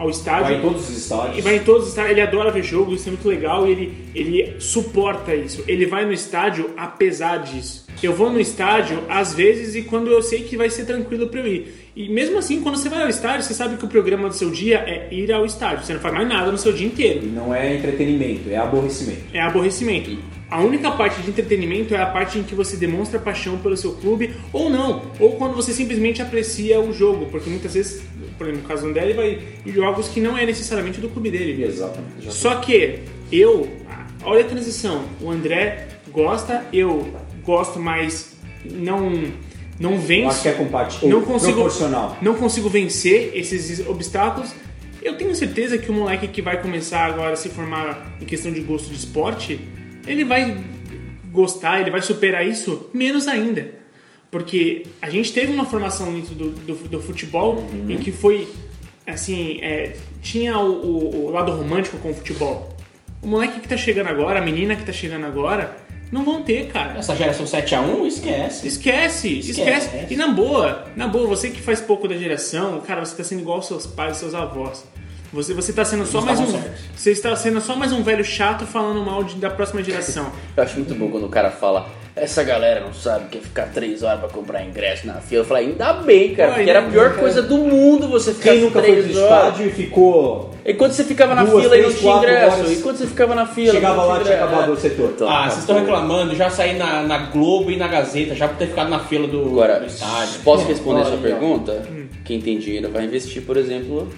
ao estádio Vai em todos os estádios. e vai em todos os estádios, ele adora ver jogo, isso é muito legal e ele, ele suporta isso. Ele vai no estádio apesar disso. Eu vou no estádio às vezes e quando eu sei que vai ser tranquilo pra eu ir. E mesmo assim, quando você vai ao estádio, você sabe que o programa do seu dia é ir ao estádio. Você não faz mais nada no seu dia inteiro. Não é entretenimento, é aborrecimento. É aborrecimento. A única parte de entretenimento é a parte em que você demonstra paixão pelo seu clube ou não, ou quando você simplesmente aprecia o jogo, porque muitas vezes, por exemplo, no caso do André, ele vai em jogos que não é necessariamente do clube dele. Exatamente. Só que eu, olha a transição. O André gosta, eu gosto, mas não não Eu venço. acho que é compati- não consigo proporcional. não consigo vencer esses obstáculos. Eu tenho certeza que o moleque que vai começar agora a se formar em questão de gosto de esporte, ele vai gostar, ele vai superar isso menos ainda. Porque a gente teve uma formação dentro do, do, do futebol em que foi assim, é, tinha o, o- o lado romântico com o futebol. O moleque que tá chegando agora, a menina que tá chegando agora, não vão ter, cara. Essa geração 7x1, esquece. Esquece, esquece, Esquece. E na boa, na boa, você que faz pouco da geração, cara, você tá sendo igual aos seus pais, seus avós. Você, você tá sendo só mais um. certos. Você está sendo só mais um velho chato falando mal de- da próxima geração. [laughs] Eu acho muito bom quando o cara fala, essa galera não sabe que é ficar três horas pra comprar ingresso na fila. Eu falei, ainda bem, cara, porque era a pior coisa do mundo você ficar Quem nunca foi três pro horas. estádio e ficou. E quando você ficava na Duas, fila e não três, tinha ingresso? horas. E quando você ficava na fila? Chegava lá, tinha ingresso? acabado o setor. Então, Ah, vocês estão reclamando, já saí na, na Globo e na Gazeta, já por ter ficado na fila do, Agora, do estádio. posso responder a sua pergunta? Quem tem dinheiro vai investir, por exemplo,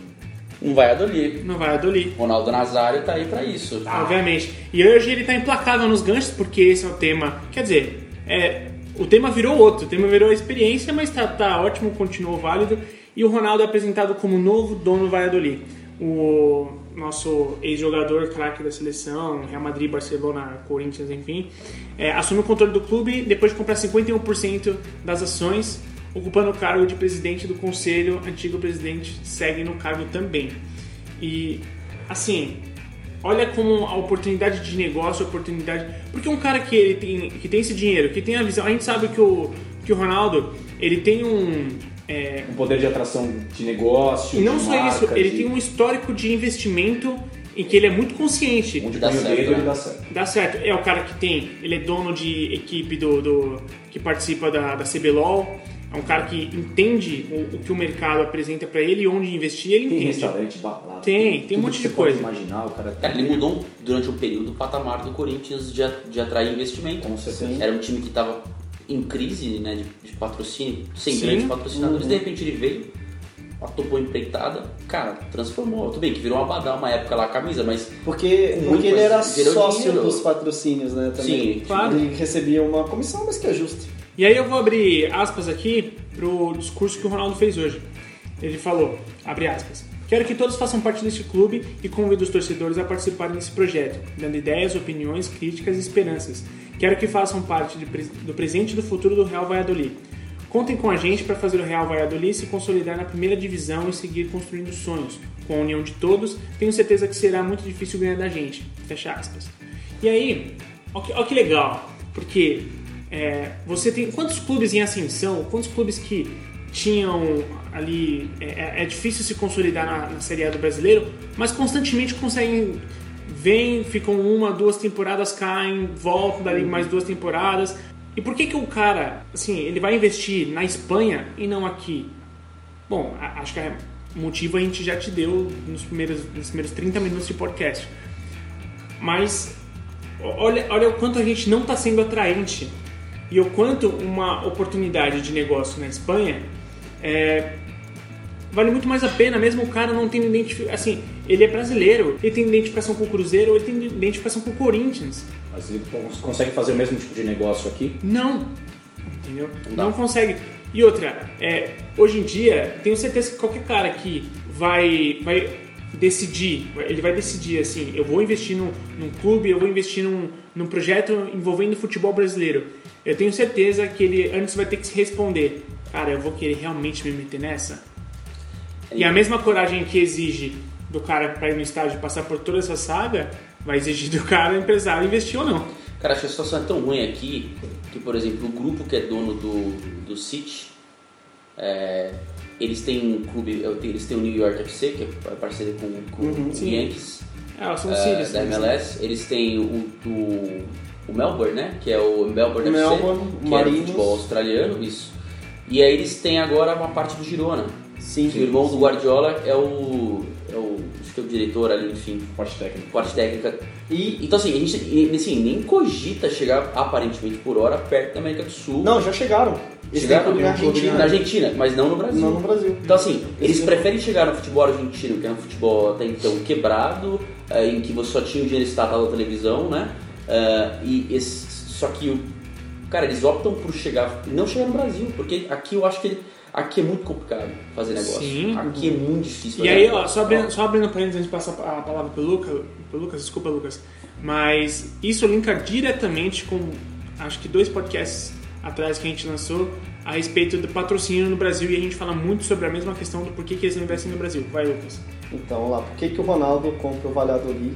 um Valladolid. Não vai adolir. Ronaldo Nazário tá aí pra isso. Obviamente. E hoje ele tá implacável nos ganchos, porque esse é o tema. Quer dizer, é, o tema virou outro, o tema virou a experiência, mas tá, tá ótimo, continuou válido. E o Ronaldo é apresentado como novo dono do Valladolid. O nosso ex-jogador, craque da seleção, Real Madrid, Barcelona, Corinthians, enfim, é, assume o controle do clube depois de comprar 51% das ações, ocupando o cargo de presidente do conselho. Antigo presidente segue no cargo também. E, assim, olha como a oportunidade de negócio, a oportunidade. Porque um cara que ele tem, que tem esse dinheiro, que tem a visão. A gente sabe que o, que o Ronaldo ele tem um. é, Um poder de atração de negócio. e não só isso, marca, ele de- tem um histórico de investimento em que ele é muito consciente. Onde Dá certo, dedo, né? ele dá certo. Dá certo. É o cara que tem. Ele é dono de equipe do. do- que participa da, da CBLOL. É um cara que entende o, o que o mercado apresenta pra ele e onde investir, ele Tem entende. restaurante, balada. Tem, tem um tudo monte de coisa. imaginar, o cara Cara, ele mudou durante um período o patamar do Corinthians de, de atrair investimento. Com certeza. Era um time que estava em crise né, de, de patrocínio, sem Sim. grandes patrocinadores. De repente ele veio, topou empreitada, cara, transformou. Tudo bem que virou uma badal uma época lá a camisa, mas Porque, Muito porque ele era sócio dinheiro. dos patrocínios, né? Também. Sim, claro. Ele recebia uma comissão, mas que é justo. E aí eu vou abrir aspas aqui pro discurso que o Ronaldo fez hoje. Ele falou, abre aspas, Quero que todos façam parte deste clube e convido os torcedores a participarem desse projeto, dando ideias, opiniões, críticas e esperanças. Quero que façam parte do presente e do futuro do Real Valladolid. Contem com a gente para fazer o Real Valladolid se consolidar na primeira divisão e seguir construindo sonhos. Com a união de todos, tenho certeza que será muito difícil ganhar da gente. Fecha aspas. E aí, ó que, que legal, porque é, você tem quantos clubes em ascensão, quantos clubes que tinham ali. É, é- é difícil se consolidar na, na Série A do brasileiro, mas constantemente conseguem. Vêm, ficam uma, duas temporadas, caem, voltam dali mais duas temporadas. E por que, que o cara, assim, ele vai investir na Espanha e não aqui? Bom, acho que o motivo a gente já te deu nos primeiros, nos primeiros 30 minutos de podcast. Mas olha, olha o quanto a gente não está sendo atraente e o quanto uma oportunidade de negócio na Espanha é, vale muito mais a pena, mesmo o cara não tendo identificação. Assim, ele é brasileiro, ele tem identificação com o Cruzeiro, ou ele tem identificação com o Corinthians. Mas ele cons- consegue fazer o mesmo tipo de negócio aqui? Não. Entendeu? Não. Não, consegue. E outra, é, hoje em dia, tenho certeza que qualquer cara que vai, vai decidir, ele vai decidir assim, eu vou investir num, num clube, eu vou investir num, num projeto envolvendo futebol brasileiro. Eu tenho certeza que ele antes vai ter que se responder, cara, eu vou querer realmente me meter nessa? E a mesma coragem que exige do cara para ir no estádio e passar por toda essa saga, vai exigir do cara, empresário, investir ou não. Cara, acho que a situação é tão ruim aqui que, por exemplo, o grupo que é dono do, do City, é, eles têm um clube, eles têm o New York FC, que é parceiro com, com o sim. Yankees, É, são é, Sirius, da né? MLS. Eles têm o, o, o Melbourne, né? Que é o Melbourne, Melbourne, FC, que é Marinos. o futebol australiano, isso. E aí eles têm agora uma parte do Girona. Sim. Que o irmão do Guardiola é o, é o, acho que é o diretor ali, enfim, Parte técnica. parte técnica. E, então assim, a gente assim, nem cogita chegar aparentemente por hora perto da América do Sul. Não, já chegaram. Eles têm chegar clube na no Argentina. na Argentina, mas não no Brasil. Não no Brasil. Então assim, eles preferem chegar no futebol argentino, que é um futebol até então quebrado, eh, em que você só tinha o dinheiro estatal da televisão, né? Eh, e esse, só que o cara, eles optam por chegar, não chegar no Brasil, porque aqui eu acho que aqui é muito complicado fazer negócio. Sim. Aqui é muito difícil. E aí, ó, negócio. só abrindo, só abrindo parênteses antes de passar a palavra pro Lucas, pro Lucas, desculpa, Lucas, mas isso linka diretamente com, acho que dois podcasts atrás que a gente lançou a respeito do patrocínio no Brasil e a gente fala muito sobre a mesma questão do porquê que eles não investem no Brasil. Vai, Lucas. Então, lá. Por que, que o Ronaldo compra o Valladolid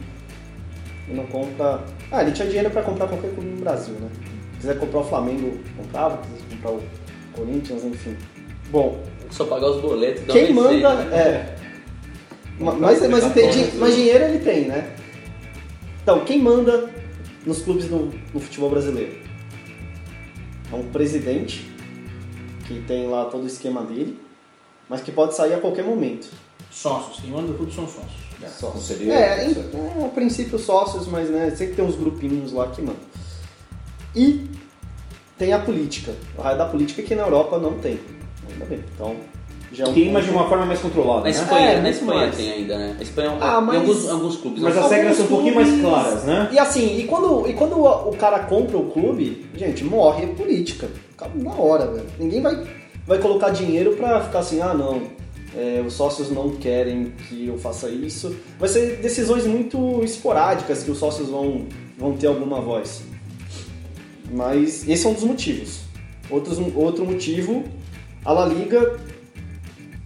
e não compra... Ah, ele tinha dinheiro para comprar qualquer clube no Brasil, né? Se quiser comprar o Flamengo, comprava. Se quiser comprar o Corinthians, enfim. Bom, Só pagar os boletos. dá quem manda... né? É... Ma- Mas, mas, tem- di- mas dinheiro ele tem, né? Então, quem manda nos clubes do, no futebol brasileiro? É um presidente que tem lá todo o esquema dele, mas que pode sair a qualquer momento. Sócios, quem manda tudo são sócios. Só. Conselheiro, É, em, etc. é, a princípio sócios, mas né, sempre tem uns grupinhos lá que mandam. E tem a política. O raio da política que na Europa não tem. Ainda bem. Então, já é um Tem, mas de uma forma mais controlada, Na né? Espanha, É, na Espanha mais. tem ainda, né? A Espanha é Ah, em mas- alguns, alguns clubes. Mas as regras são um pouquinho mais claras, né? E assim, e quando, e quando o cara compra o clube, gente, morre a política. Acaba na hora, velho. Ninguém vai, vai colocar dinheiro pra ficar assim, ah não, é, os sócios não querem que eu faça isso. Vai ser decisões muito esporádicas que os sócios vão, vão ter alguma voz. Mas esse é um dos motivos. Outros, outro motivo, a La Liga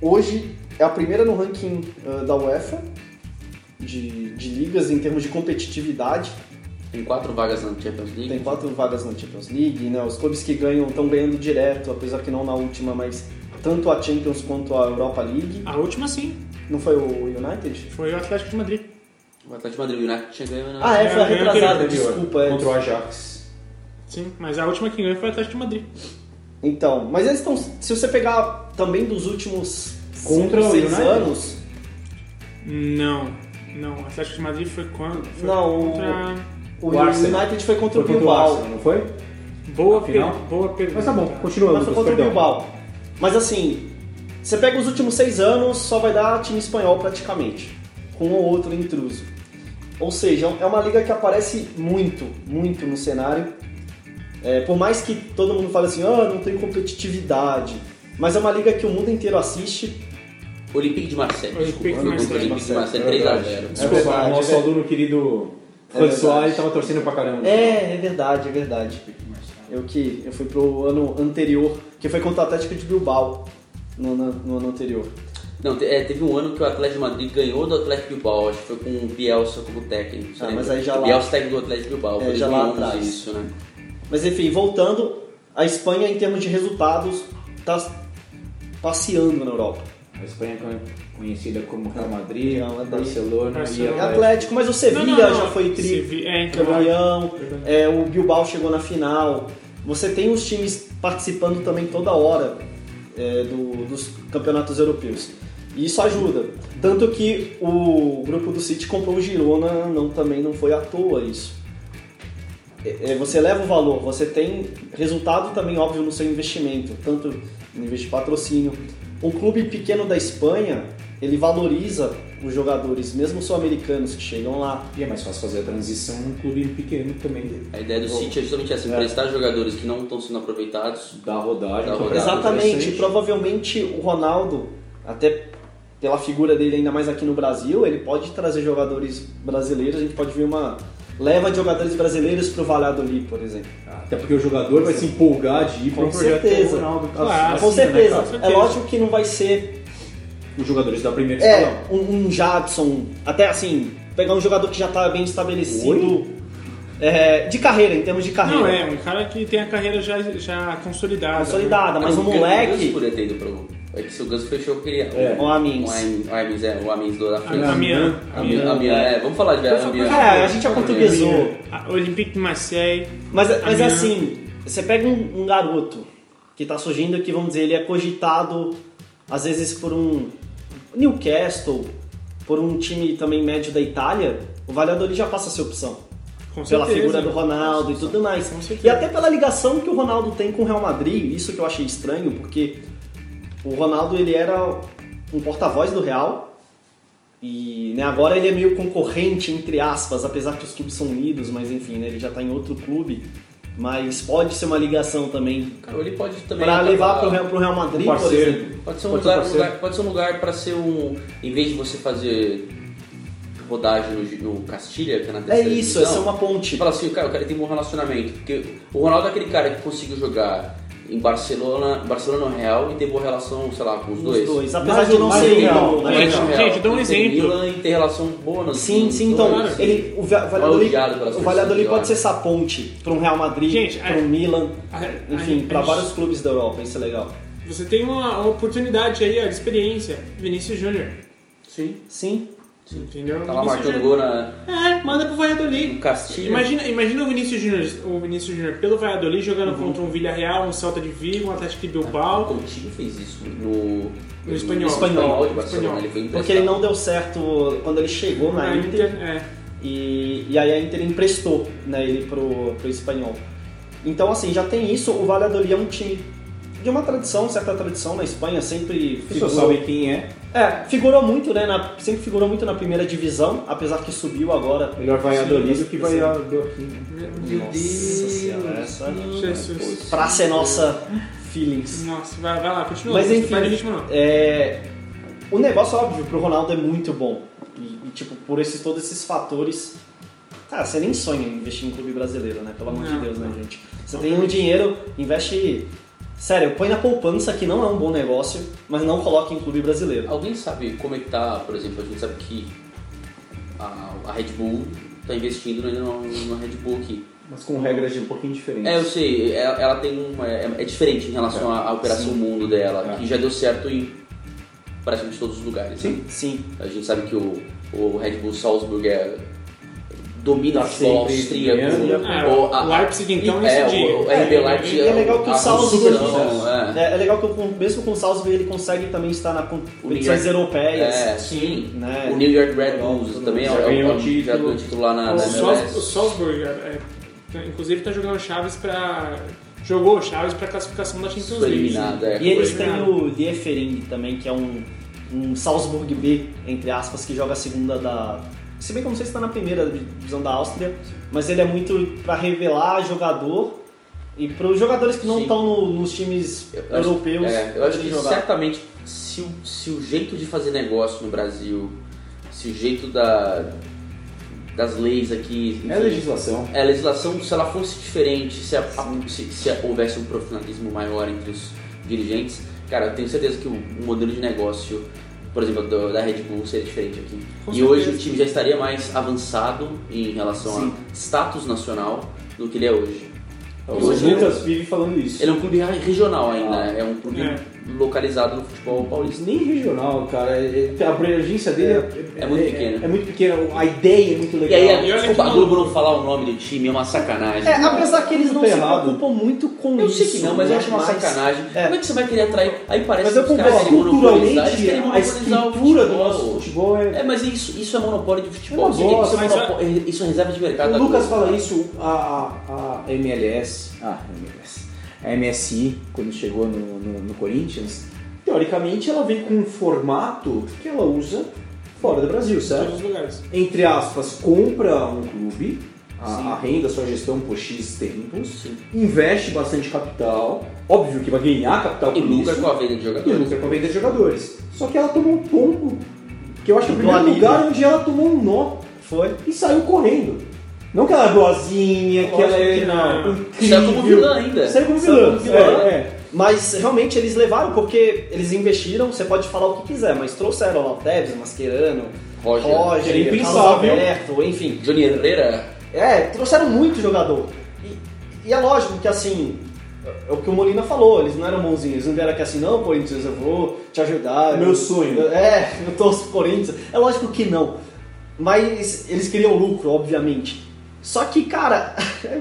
hoje é a primeira no ranking ah, da UEFA de, de ligas em termos de competitividade. Tem quatro vagas na Champions League. Tem quatro vagas na Champions League, né? Os clubes que ganham estão ganhando direto, apesar que não na última, mas tanto a Champions quanto a Europa League. A última sim, Não foi o United? foi o Atlético de Madrid. O Atlético de Madrid o United tinha ganho na... Ah, é, foi a retrasada, desculpa. É. Contra o Ajax. Sim, mas a última que ganhou foi o Atlético de Madrid. Então, mas eles estão. Se você pegar também dos últimos Contra cinco, o seis United? anos. Não, não, o Atlético de Madrid foi quando? Foi Não, contra... O, O Arsenal. United foi contra Foi o contra o Bilbao. Arsenal, não foi? Boa, per... Boa pergunta. Mas tá bom, continua, Mas foi contra o perdão. Bilbao. Mas assim, você pega os últimos seis anos, só vai dar time espanhol praticamente. Com um ou outro intruso. Ou seja, é uma liga que aparece muito, muito no cenário. É, por mais que todo mundo fale assim, ah, não tem competitividade. Mas é uma liga que o mundo inteiro assiste. Olympique de Marseille. Olympique Desculpa, de o Marseille. Olympique de Marseille, É 3 a verdade. 0 Desculpa, nosso é- aluno querido É François, verdade. ele tava torcendo pra caramba. É, é verdade, é verdade. Eu que eu fui pro ano anterior, que foi contra o Atlético de Bilbao no, ano- no ano anterior. Não, te- é, teve um ano que o Atlético de Madrid ganhou do Atlético Bilbao, acho que foi com o Bielsa como técnico. Ah, mas aí já lá- Bielsa técnico do Atlético Bilbao, É, foi já lá 2011 atrás. isso, né? Mas enfim, voltando, a Espanha em termos de resultados tá passeando na Europa. A Espanha é conhecida como Real Madrid, Real Madrid. Barcelona, Barcelona. e É Atlético, mas o Sevilha Não, não, não. já foi tri Sevi- é, então, campeão, é, o Bilbao chegou na final. Você tem os times participando também toda hora é, do- dos campeonatos europeus. E isso ajuda. Tanto que o grupo do City comprou o Girona, não, também não foi à toa isso. É, é, você leva o valor, você tem resultado também óbvio no seu investimento, tanto no de patrocínio. Um clube pequeno da Espanha, ele valoriza os jogadores, mesmo sul-americanos que chegam lá. E é mais fácil fazer a transição num clube pequeno também. A ideia do City é justamente essa, É. emprestar jogadores que não estão sendo aproveitados. Da rodagem. Da rodagem. Exatamente, provavelmente o Ronaldo, até pela figura dele ainda mais aqui no Brasil, ele pode trazer jogadores brasileiros, a gente pode ver uma leva jogadores brasileiros pro Valladolid, por exemplo. Até porque o jogador vai se empolgar de ir para Com um projeto certeza. Ronaldo. Claro. assim, Com né, certeza. cara? certeza. É lógico que não vai ser Os jogadores da primeira escalão. é, um, um Jadson, até assim, pegar um jogador que já tá bem estabelecido é, de carreira, em termos de carreira. Não, é, um cara que tem a carreira já, já consolidada. Consolidada, mas Ah, um moleque. poderia ter ido pro... É que se o Gus fechou, eu queria... É. O Amins. O Amins, o Amins, é, o Amins do da A, frente. a minha, a Amiens, Amiens, é, vamos falar de Amiens. É, a gente aportuguesou. a Olympique de Marseille. Mas, mas assim, você pega um, um garoto que tá surgindo que, vamos dizer, ele é cogitado às vezes por um Newcastle, por um time também médio da Itália, o Valladolid já passa a ser opção. Com Pela certeza. figura do Ronaldo e tudo mais. Com certeza. E até pela ligação que o Ronaldo tem com o Real Madrid, isso que eu achei estranho, porque o Ronaldo ele era um porta-voz do Real e né, agora ele é meio concorrente, entre aspas, apesar que os clubes são unidos, mas enfim, né, ele já está em outro clube. Mas pode ser uma ligação também Cara, ele pode também... para levar pro Real, pro Real Madrid, Um por exemplo. Pode ser um Pode ser lugar, parceiro. lugar- pode ser um lugar para ser um, em vez de você fazer rodagem no, no Castilha, que é na É terceira isso, divisão, essa é uma ponte. fala assim, o cara, o cara tem um bom relacionamento, porque o Ronaldo é aquele cara que conseguiu jogar em Barcelona, Barcelona Real e ter boa relação, sei lá, com os Os dois. dois, apesar de não ser Real, né? Gente, Real, gente, dá um exemplo. Milan e ter relação boa nos Sim, nos sim, então dois. ele, o Valladolid, pelas o Valladolid pode ser essa ponte para um Real Madrid, para é- um Milan, A- a- enfim, a- para a- vários clubes da Europa, isso é legal. Você tem uma, uma oportunidade aí, ó, de experiência. Vinícius Júnior. Sim, Sim, Entendeu? Tá lá marcando Júnior- gol na, É, manda pro Valladolid. no Castilho. Imagina, imagina o Vinícius Júnior, o Vinícius Júnior pelo Valladolid jogando contra um Villarreal, um Celta de Vigo, um Atlético de Bilbao. O time fez isso no, No espanhol. espanhol Barcelona. espanhol. Ele foi Porque ele não deu certo quando ele chegou na Na Inter, Inter, é. e, e aí a Inter emprestou né, ele pro, pro espanhol. Então, assim, já tem isso. O Valladolid é um time de uma tradição, certa tradição na Espanha, sempre figurou, sabem quem é. é, figurou muito, né? na- sempre figurou muito na primeira divisão, apesar que subiu agora. Melhor Valladolid do que sim. Valladolid aqui. né? Meu Deus. senhora, essa Jesus. pra ser nossa feelings. Nossa, vai, vai lá, continua. Mas não enfim, ritmo não. é, o negócio, óbvio, pro Ronaldo é muito bom. E, e, tipo, por esses, todos esses fatores. Cara, você nem sonha em investir em clube brasileiro, né? Pelo amor de Não, Deus, né, não. gente? Você tem um dinheiro, investe. Sério, põe na poupança que não é um bom negócio, mas não coloque em clube brasileiro. Alguém sabe como é que tá, por exemplo, a gente sabe que a, a Red Bull tá investindo no Red Bull aqui. Mas com regras de um pouquinho diferentes. É, eu sei, ela, ela tem uma, é, é diferente em relação à, à Operação Mundo dela, É. que já deu certo em praticamente todos os lugares. né? Sim. Sim. A gente sabe que o, o Red Bull Salzburg é, domina Tá austríaco. ganhando. É, o- o Leipzig, então, é, nesse dia. o, É, RB Leipzig é legal que o Salzburg- construção, é. É, é legal que mesmo com o Salzburg ele consegue também estar na competições europeias. É, sim. Né? O New York Red Bulls também é, Já é, ganhou é, o já título. ganhou o título lá na, O, na Salz- MLS. o Salzburg, é, é, inclusive, tá jogando Chaves pra. Jogou o Chaves pra classificação da Champions League. eliminado, é. E eles têm o Liefering também, que é um, um Salzburg B, entre aspas, que joga a segunda da. Se bem que eu não sei se está na primeira divisão da Áustria, mas ele é muito para revelar jogador e para os jogadores que não estão no- nos times Eu acho- europeus É, eu acho que jogar. certamente se o, se o jeito de fazer negócio no Brasil, se o jeito da, das leis aqui. É enfim, legislação. é, a legislação, se ela fosse diferente, se, a- a- se, se houvesse um profissionalismo maior entre os dirigentes, cara, eu tenho certeza que o, o modelo de negócio, por exemplo, do- da Red Bull seria diferente aqui. Com e certeza. hoje o time já estaria mais avançado em relação Sim. a status nacional do que ele é hoje. O Hoje Lucas vive falando isso. Ele é um clube regional ainda, Ah. né? é um clube É. localizado no futebol paulista. Nem regional, cara. É- é- A abrangência dele é, É muito pequena. É, muito pequena. A ideia é muito E legal. aí, E olha desculpa, a Globo não falar o nome do time é uma sacanagem. É, apesar que eles não se errado. preocupam muito com Eu isso. sei que não, mas eu né? acho uma sacanagem. é. Como é que você vai querer atrair? Aí parece Mas eu que os caras concordo, Culturalmente, querem a monopolizar o estrutura do futebol. nosso futebol é. É, mas isso, isso é monopólio de futebol. Eu Isso, gosto, isso, é isso é reserva de mercado. O Lucas fala isso, a, a, a MLS, ah, MLS, a MSI, quando chegou no, no, no Corinthians, teoricamente ela vem com um formato que ela usa fora do Brasil, Em todos certo? os lugares. Entre aspas, compra um clube, Sim. a, arrenda sua gestão por X tempos, Sim. investe bastante capital, óbvio que vai ganhar capital E por lucra isso, com a venda de e jogadores. lucra com a venda de jogadores. Só que ela tomou um tombo, que eu acho que é o primeiro lugar onde ela tomou um nó Foi. e saiu correndo. Não que ela é boazinha, que ela é que não. incrível. Saiu como vilã ainda. Saiu como Saiu vilã. como vilã. É, é. Mas realmente eles levaram porque eles investiram, você pode falar o que quiser, mas trouxeram lá o Tevez, Mascherano, Roger. Roger, impensável. Alberto, enfim. Johnny Herrera. É, trouxeram muito jogador. E, e é lógico que assim, é o que o Molina falou, eles não eram bonzinhos, eles não vieram aqui assim, não, Corinthians, eu vou te ajudar. Meu eu- sonho. É, eu torço pro Corinthians. É lógico que não. Mas eles queriam lucro, obviamente. Só que, cara,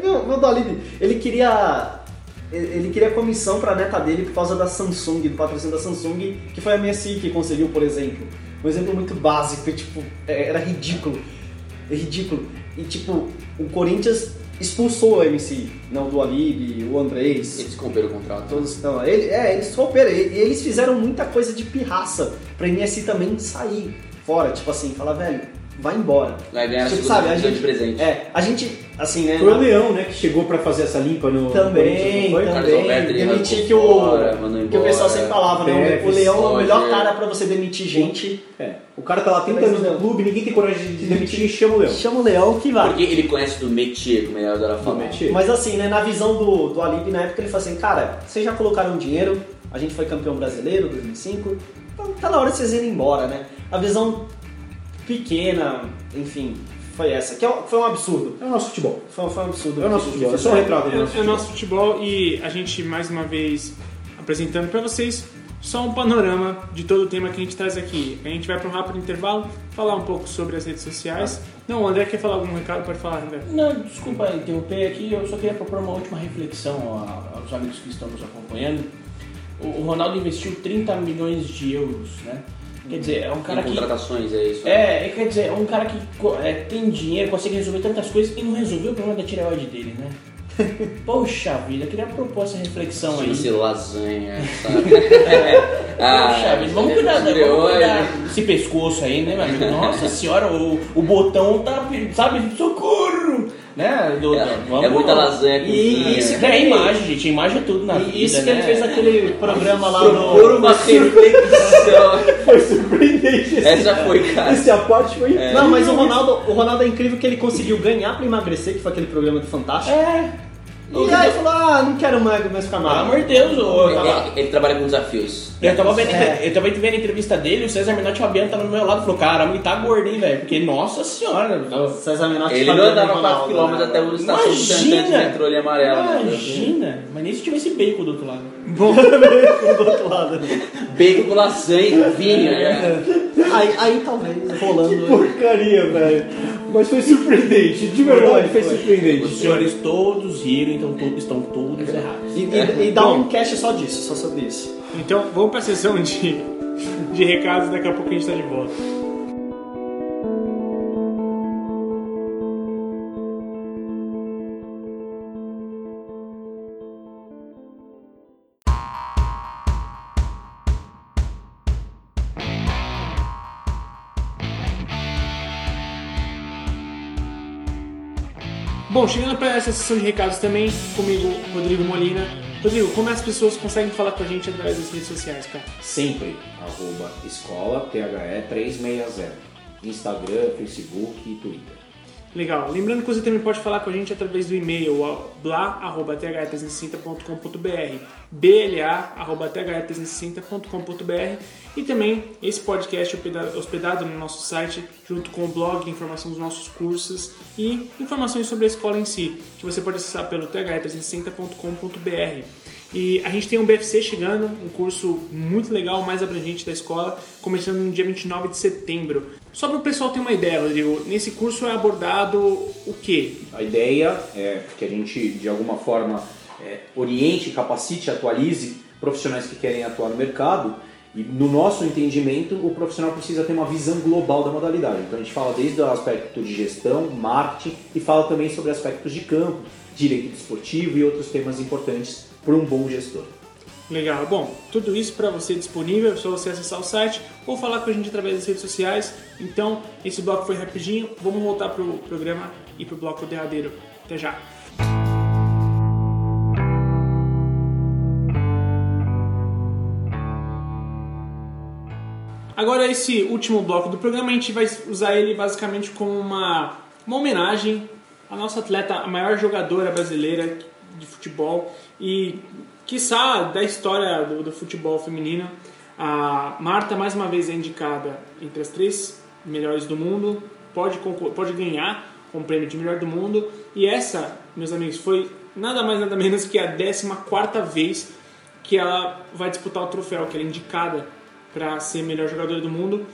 meu, meu Dolib, ele queria. Ele queria comissão pra neta dele por causa da Samsung, do patrocínio da Samsung, que foi a MSI que conseguiu, por exemplo. Um exemplo muito básico, tipo, é- era ridículo. É ridículo. E tipo, o Corinthians expulsou a MSI, não do Alib, o Andrés, Eles romperam o contrato. Todos, não, ele, é, eles romperam. E eles fizeram muita coisa de pirraça pra MSI também sair fora. Tipo assim, falar, velho, vai embora. Vai ganhar a Tipo, sabe, a gente- de presente. É, a gente, assim, né? Foi o Leão, né, que chegou pra fazer essa limpa no Também, foi? também. Demitir que o, fora, que o pessoal sempre falava, né? O Leão é o melhor cara pra você demitir gente. É. O cara tá lá 30 anos no clube, ninguém tem coragem de demitir e chama o Leão. Chama o Leão que vai. Porque ele conhece do métier, como ele adora falar. métier. Mas assim, né, na visão do, do Alib na época, ele falou assim, cara, vocês já colocaram dinheiro, a gente foi campeão brasileiro 2005, então tá na hora de vocês irem embora, né? A visão pequena, enfim, foi essa, que é um- foi um absurdo. É o nosso futebol. Foi, foi um absurdo. É o nosso futebol. É só um retrato do nosso É, é o nosso futebol e a gente mais uma vez apresentando pra vocês só um panorama de todo o tema que a gente traz aqui. A gente vai para um rápido intervalo, falar um pouco sobre as redes sociais. Não, o André quer falar algum recado? Pode falar, André. Não, desculpa interromper aqui, eu só queria propor uma última reflexão a- aos amigos que estão nos acompanhando. O o Ronaldo investiu 30 milhões de euros, né? Quer dizer, é um cara que. contratações, é isso. É, é, quer dizer, é um cara que é, tem dinheiro, consegue resolver tantas coisas e não resolveu o problema da tireoide dele, né? [laughs] Poxa vida, eu queria propor essa reflexão aí. Chama-se lasanha, sabe? [laughs] [laughs] Ah, Poxa vida, vamos cuidar, da- vamos cuidar desse pescoço aí, né, meu amigo? Nossa senhora, o, o botão tá, sabe, socorro! Né? Do- É, vamos- é muita lasanha com E pinha. isso É a imagem, gente, a imagem é tudo na vida, E isso que né? ele fez aquele programa lá no. uma reflexão. Foi surpreendente. esse- Essa foi, cara. Essa parte foi. Não, mas o Ronaldo, o Ronaldo é incrível que ele conseguiu ganhar pra emagrecer, que foi aquele programa do Fantástico. É, E aí falou, ah, não quero mais, mais ficar pelo magro. amor de Deus, ô, eu tava, Ele, ele trabalha com desafios. eu tava vendo, É. eu tava vendo a entrevista dele, o César Menotti Fabiano tava no meu lado e falou, caramba, ele tá gordo, hein, velho? Porque, nossa senhora, tava- César Menotti Ele não Fabiano andava Ronaldo, 4km né? até o estação de Imagina! de metrô amarelo. né? Imagina, mas nem se tivesse bacon do outro lado. Bom, [laughs] do outro lado. Bacon com lasanha, vinho, É. né? Aí, aí talvez, rolando. Porcaria, velho. Mas foi surpreendente, de verdade, foi Foi. surpreendente. Os senhores todos riram, então todos estão todos errados. E, e- e dá um cast só disso, só sobre isso. Então, vamos para a sessão de, de recados, daqui a pouco a gente está de volta. Bom, chegando para essa sessão de recados também, comigo, Rodrigo Molina. Rodrigo, como as pessoas conseguem falar com a gente através das redes sociais, cara? Sempre, arroba escola THE 360. Instagram, Facebook e Twitter. Legal. Lembrando que você também pode falar com a gente através do e-mail bla.th360.com.br bla.th360.com.br e também esse podcast hospeda- hospedado no nosso site junto com o blog, informação dos nossos cursos e informações sobre a escola em si, que você pode acessar pelo th360.com.br. E a gente tem um BFC chegando, um curso muito legal, mais abrangente da escola, começando no dia 29 de setembro. Só para o pessoal ter uma ideia, Rodrigo, nesse curso é abordado o quê? A ideia é que a gente, de alguma forma, é, oriente, capacite, atualize profissionais que querem atuar no mercado. E no nosso entendimento, o profissional precisa ter uma visão global da modalidade. Então a gente fala desde o aspecto de gestão, marketing e fala também sobre aspectos de campo, direito desportivo e outros temas importantes para um bom gestor. Legal. Bom, tudo isso para você disponível, é só você acessar o site ou falar com a gente através das redes sociais. Então, esse bloco foi rapidinho, vamos voltar pro programa e pro bloco derradeiro. Até já. Agora, esse último bloco do programa, a gente vai usar ele basicamente como uma, uma homenagem à nossa atleta, a maior jogadora brasileira de futebol e, quiçá, da história do, do futebol feminino. A Marta, mais uma vez, é indicada entre as três melhores do mundo, pode, pode ganhar o prêmio de melhor do mundo. E essa, meus amigos, foi nada mais nada menos que a 14 vez que ela vai disputar o troféu, que ela é indicada para ser melhor jogadora do mundo,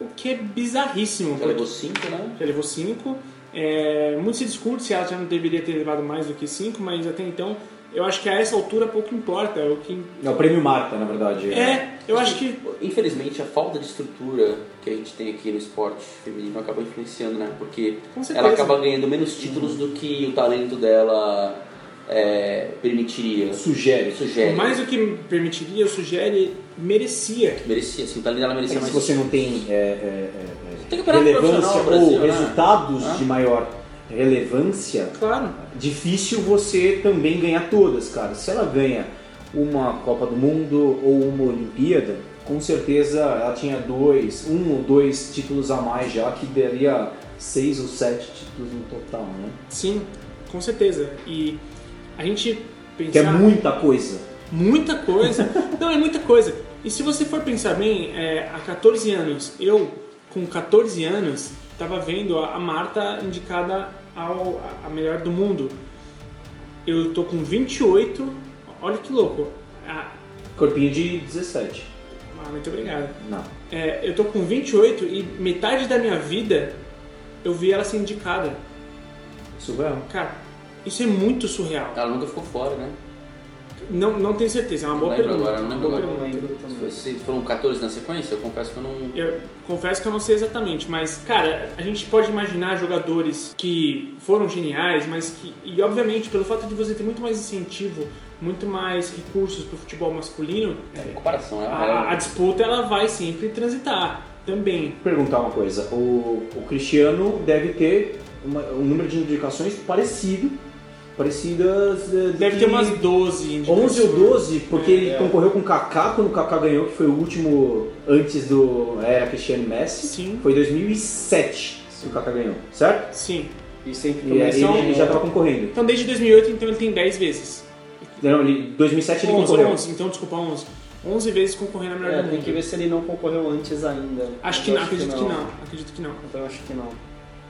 o que é bizarríssimo. Ela levou 5, né? Já levou 5. É, muito se discute se ela já não deveria ter levado mais do que 5, mas até então eu acho que a essa altura pouco importa. O que É o prêmio Marta, na verdade. é, eu acho que Infelizmente, a falta de estrutura que a gente tem aqui no esporte feminino acaba influenciando, né? Porque ela acaba ganhando menos títulos do que o talento dela é, permitiria. Sugere. Sugere. mais do que permitiria, eu sugere, merecia. Merecia, assim, o talento dela É merecia se mais. você não tem é, é, é, Tem é, campeonato relevância ou né? resultados Ah. de maior relevância, Claro. difícil você também ganhar todas, cara. Se ela ganha uma Copa do Mundo ou uma Olimpíada, com certeza ela tinha dois, um ou dois títulos a mais já, que daria seis ou sete títulos no total, né? Sim, com certeza. E a gente pensar... Que é muita coisa. Muita coisa. [laughs] Não, é muita coisa. E se você for pensar bem, é, há 14 anos, eu, com 14 anos, estava vendo a a Marta indicada ao, a- melhor do mundo. Eu tô com 28, olha que louco. A- Corpinho de 17. Ah, muito obrigado. Não. É, eu tô com 28 e metade da minha vida eu vi ela ser indicada. Surreal. Cara, isso é muito surreal. Ela nunca ficou fora, né? Não, não tenho certeza, é uma Não boa pergunta. agora, não lembro boa agora. Pergunta. lembro. Se foram 14 na sequência, eu confesso que eu não. Eu confesso que eu não sei exatamente, mas, cara, a gente pode imaginar jogadores que foram geniais, mas que, e obviamente, pelo fato de você ter muito mais incentivo, muito mais recursos pro futebol masculino, É comparação, né? a, a disputa ela vai sempre transitar também. Vou perguntar uma coisa. O, o Cristiano deve ter uma- um número de indicações parecido, parecidas. eh, Deve de ter umas 12 indicações. 11 ou 12, porque É, ele é. concorreu com o Kaká quando o Kaká ganhou, que foi o último antes do era Cristiano Messi. Sim. Foi em 2007 que o Kaká ganhou, certo? Sim. E sempre E aí começou- ele já estava concorrendo. Então desde 2008, então ele tem 10 vezes. Não, ele, 2007 ele 11, concorreu. 11, então desculpa, 11. 11 vezes concorrendo na melhor É, do tem mundo. que ver se ele não concorreu antes ainda. Acho que não, acredito que não. Acredito que não. Então eu acho que não.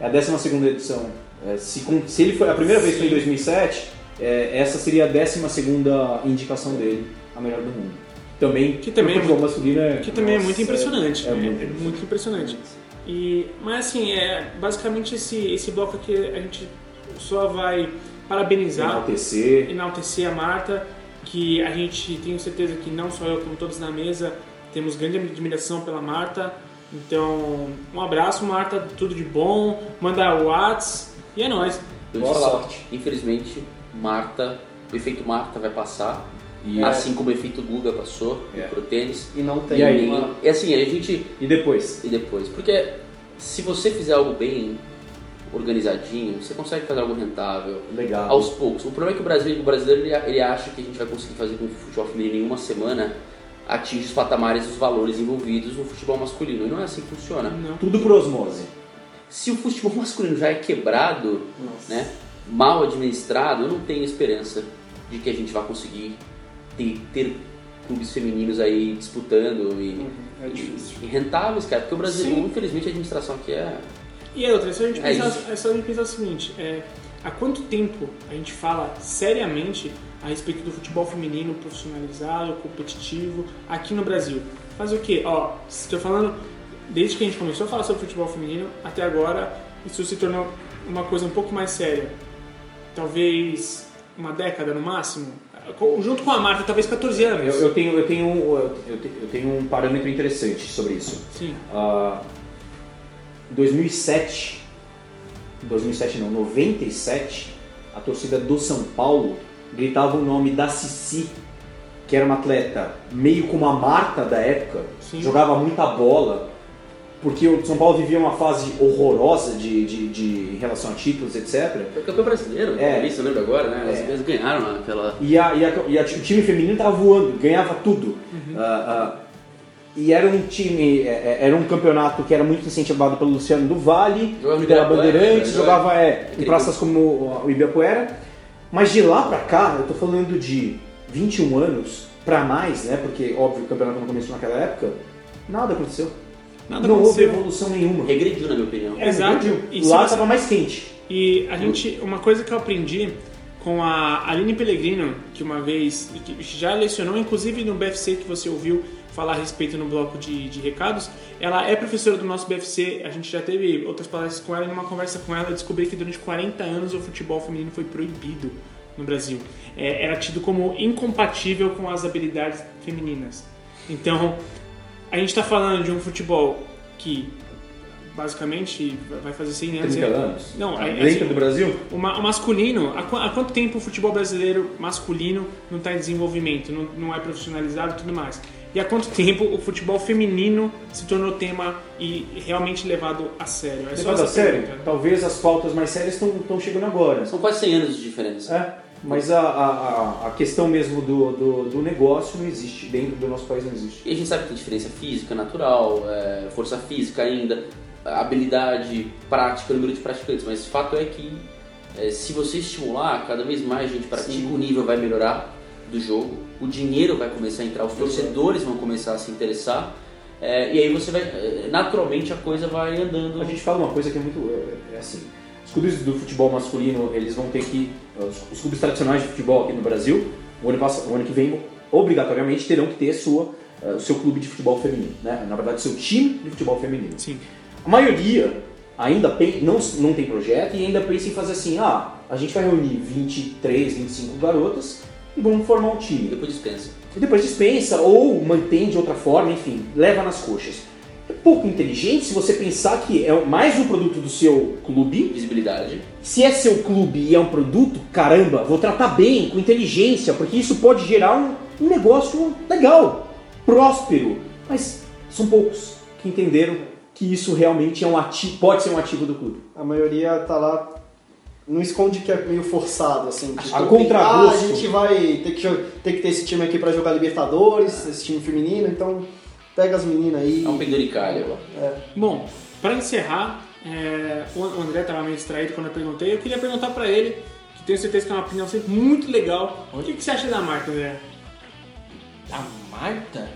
É a 12 edição. É, se, se ele foi a primeira vez foi em 2007, é, essa seria a 12 indicação dele, a melhor do mundo. Também, Que também é masculino é. Que também é Nossa, muito impressionante. é É, muito é muito impressionante. E, mas assim, é, basicamente esse, esse bloco aqui a gente só vai parabenizar, enaltecer. enaltecer a Marta, que a gente tenho certeza que não só eu, como todos na mesa, temos grande admiração pela Marta. Então, um abraço, Marta, tudo de bom, manda o Whats e é nóis. Eu Boa sorte. Infelizmente, Marta, o efeito Marta vai passar. E, Assim como o efeito Guga passou É. pro tênis. E não tem E aí? uma... E assim, a gente. e depois? E depois? Porque se você fizer algo bem organizadinho, você consegue fazer algo rentável. Legal. Aos poucos. O problema é que o brasileiro, o brasileiro ele, ele acha que a gente vai conseguir fazer com que o futebol feminino em uma semana atinge os patamares e os valores envolvidos no futebol masculino. E não é assim que funciona. Não. Tudo por osmose. Se o futebol masculino já é quebrado, Nossa. né, mal administrado, eu não tenho esperança de que a gente vá conseguir ter, ter clubes femininos aí disputando e, É difícil. e rentáveis, cara. Porque o Brasil, Sim. infelizmente, a administração aqui é. E a outra, é só a gente É pensar, é só a gente pensar o seguinte, é, há quanto tempo a gente fala seriamente a respeito do futebol feminino profissionalizado, competitivo, aqui no Brasil? Faz o quê? Ó, estou falando, desde que a gente começou a falar sobre futebol feminino, até agora, isso se tornou uma coisa um pouco mais séria. Talvez uma década no máximo? Junto com a Marta, talvez 14 anos. Eu, eu tenho, eu, tenho, um- eu, te- eu tenho um parâmetro interessante sobre isso. Sim. Ah, 2007, 2007 não, 97, a torcida do São Paulo gritava o nome da Cici, que era uma atleta meio como a Marta da época, Sim. jogava muita bola, porque o São Paulo vivia uma fase horrorosa de, de, de em relação a títulos, etc. Foi campeão brasileiro, É. é. isso, eu lembro agora, né? Elas É. ganharam naquela. E, a, e, a, e a- o time feminino tava voando, ganhava tudo. Ah, ah, e era um time, é, é, era um campeonato que era muito incentivado pelo Luciano do Vale, Jogava pela Bandeirantes, né? jogava é, em praças como o o Ibirapuera. Mas de lá pra cá, eu tô falando de 21 anos pra mais, né? Porque, óbvio, o campeonato não começou naquela época, nada aconteceu. Nada não houve evolução nenhuma. Regrediu, na minha opinião. Exato. Regrediu. E Lá você- tava mais quente. E a gente, uma coisa que eu aprendi com a Aline Pellegrino, que uma vez que já lecionou, inclusive no BFC que você ouviu falar a respeito no bloco de, de recados, ela é professora do nosso BFC, a gente já teve outras palestras com ela e numa conversa com ela eu descobri que durante 40 anos o futebol feminino foi proibido no Brasil. É, era tido como incompatível com as habilidades femininas. Então, a gente está falando de um futebol que basicamente vai fazer 100 anos. 30 anos. Não, Ah, é- dentro assim, do Brasil? o, o masculino, há, há quanto tempo o futebol brasileiro masculino não está em desenvolvimento, não, não é profissionalizado e tudo mais? E há quanto tempo o futebol feminino se tornou tema e realmente levado a sério? É só Levado a sério, pergunta. talvez as pautas mais sérias estão chegando agora. São quase 100 anos de diferença. É, mas a, a, a- a questão mesmo do, do, do negócio não existe, dentro do nosso país não existe. E a gente sabe que tem diferença física, natural, é, força física ainda, habilidade, prática, número de praticantes, mas o fato é que é, se você estimular, cada vez mais gente pratica, o nível vai melhorar do jogo, o dinheiro vai começar a entrar, os torcedores vão começar a se interessar, é, e aí você vai, é, naturalmente a coisa vai andando. A gente fala uma coisa que é muito. É, é assim: os clubes do futebol masculino eles vão ter que. Os, clubes tradicionais de futebol aqui no Brasil, o ano, pass- o ano que vem obrigatoriamente terão que ter sua, eh, o seu clube de futebol feminino, né? Na verdade, seu time de futebol feminino. Sim. A maioria ainda não, não tem projeto e ainda pensa em fazer assim, ah, a gente vai reunir 23, 25 garotas e vamos formar um E time. depois dispensa. E depois dispensa ou mantém de outra forma, enfim, leva nas coxas. É pouco inteligente se você pensar que é mais um produto do seu clube. Visibilidade. Se é seu clube e é um produto, caramba, vou tratar bem, com inteligência, porque isso pode gerar um, um negócio legal, próspero. Mas são poucos que entenderam que isso realmente é um ativo, pode ser um ativo do clube. A maioria tá lá. Não esconde que é meio forçado, assim. Tipo, A contragosto. Ah, a gente vai ter que, ter que ter esse time aqui pra jogar Libertadores, esse time feminino, então pega as meninas aí. É um penduricalho. Bom, para encerrar, é, o André estava meio distraído quando eu perguntei. Eu queria perguntar para ele, que tenho certeza que é uma opinião sempre muito legal. O que, que você acha da marca, André? A Marta?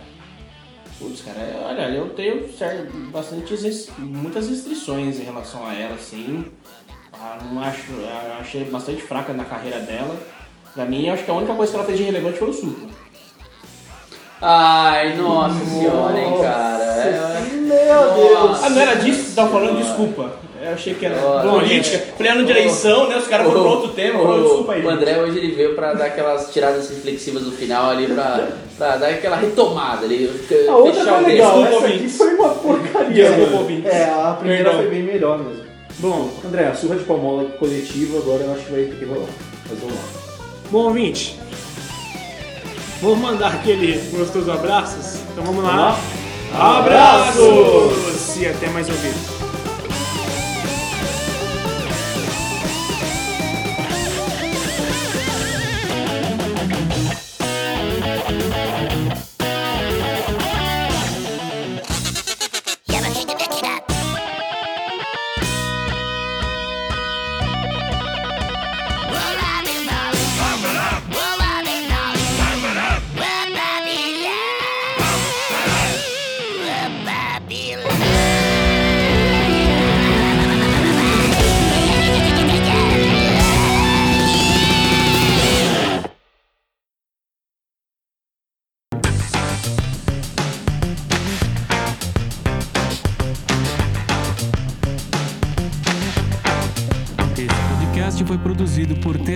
Putz, cara, é- olha, eu tenho certo, bastante muitas restrições em relação a ela, assim. Não acho, ah, achei bastante fraca na carreira dela. Pra mim, acho que a única coisa que ela fez de relevante foi o Supla. Ai, nossa senhora, hein, cara. É- Meu Deus! Ah, não era disso que você tava falando? Desculpa. Eu achei que era Nossa. política. Pleno de eleição, né? Os caras foram pra outro tema. Desculpa aí. o André hoje ele veio pra dar aquelas tiradas reflexivas no final ali, pra, pra dar aquela retomada ali. A outra fechar foi o legal, texto. essa aqui foi uma porcaria, Desculpa. É, a primeira Perdão. foi bem melhor mesmo. Bom, André, a surra de palmola coletiva agora eu acho que vai ter que rolar. Mas vamos lá. bom ouvinte, vamos mandar aquele gostoso abraços? Então vamos lá. Abraços! E até mais um vídeo.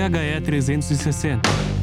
THE 360.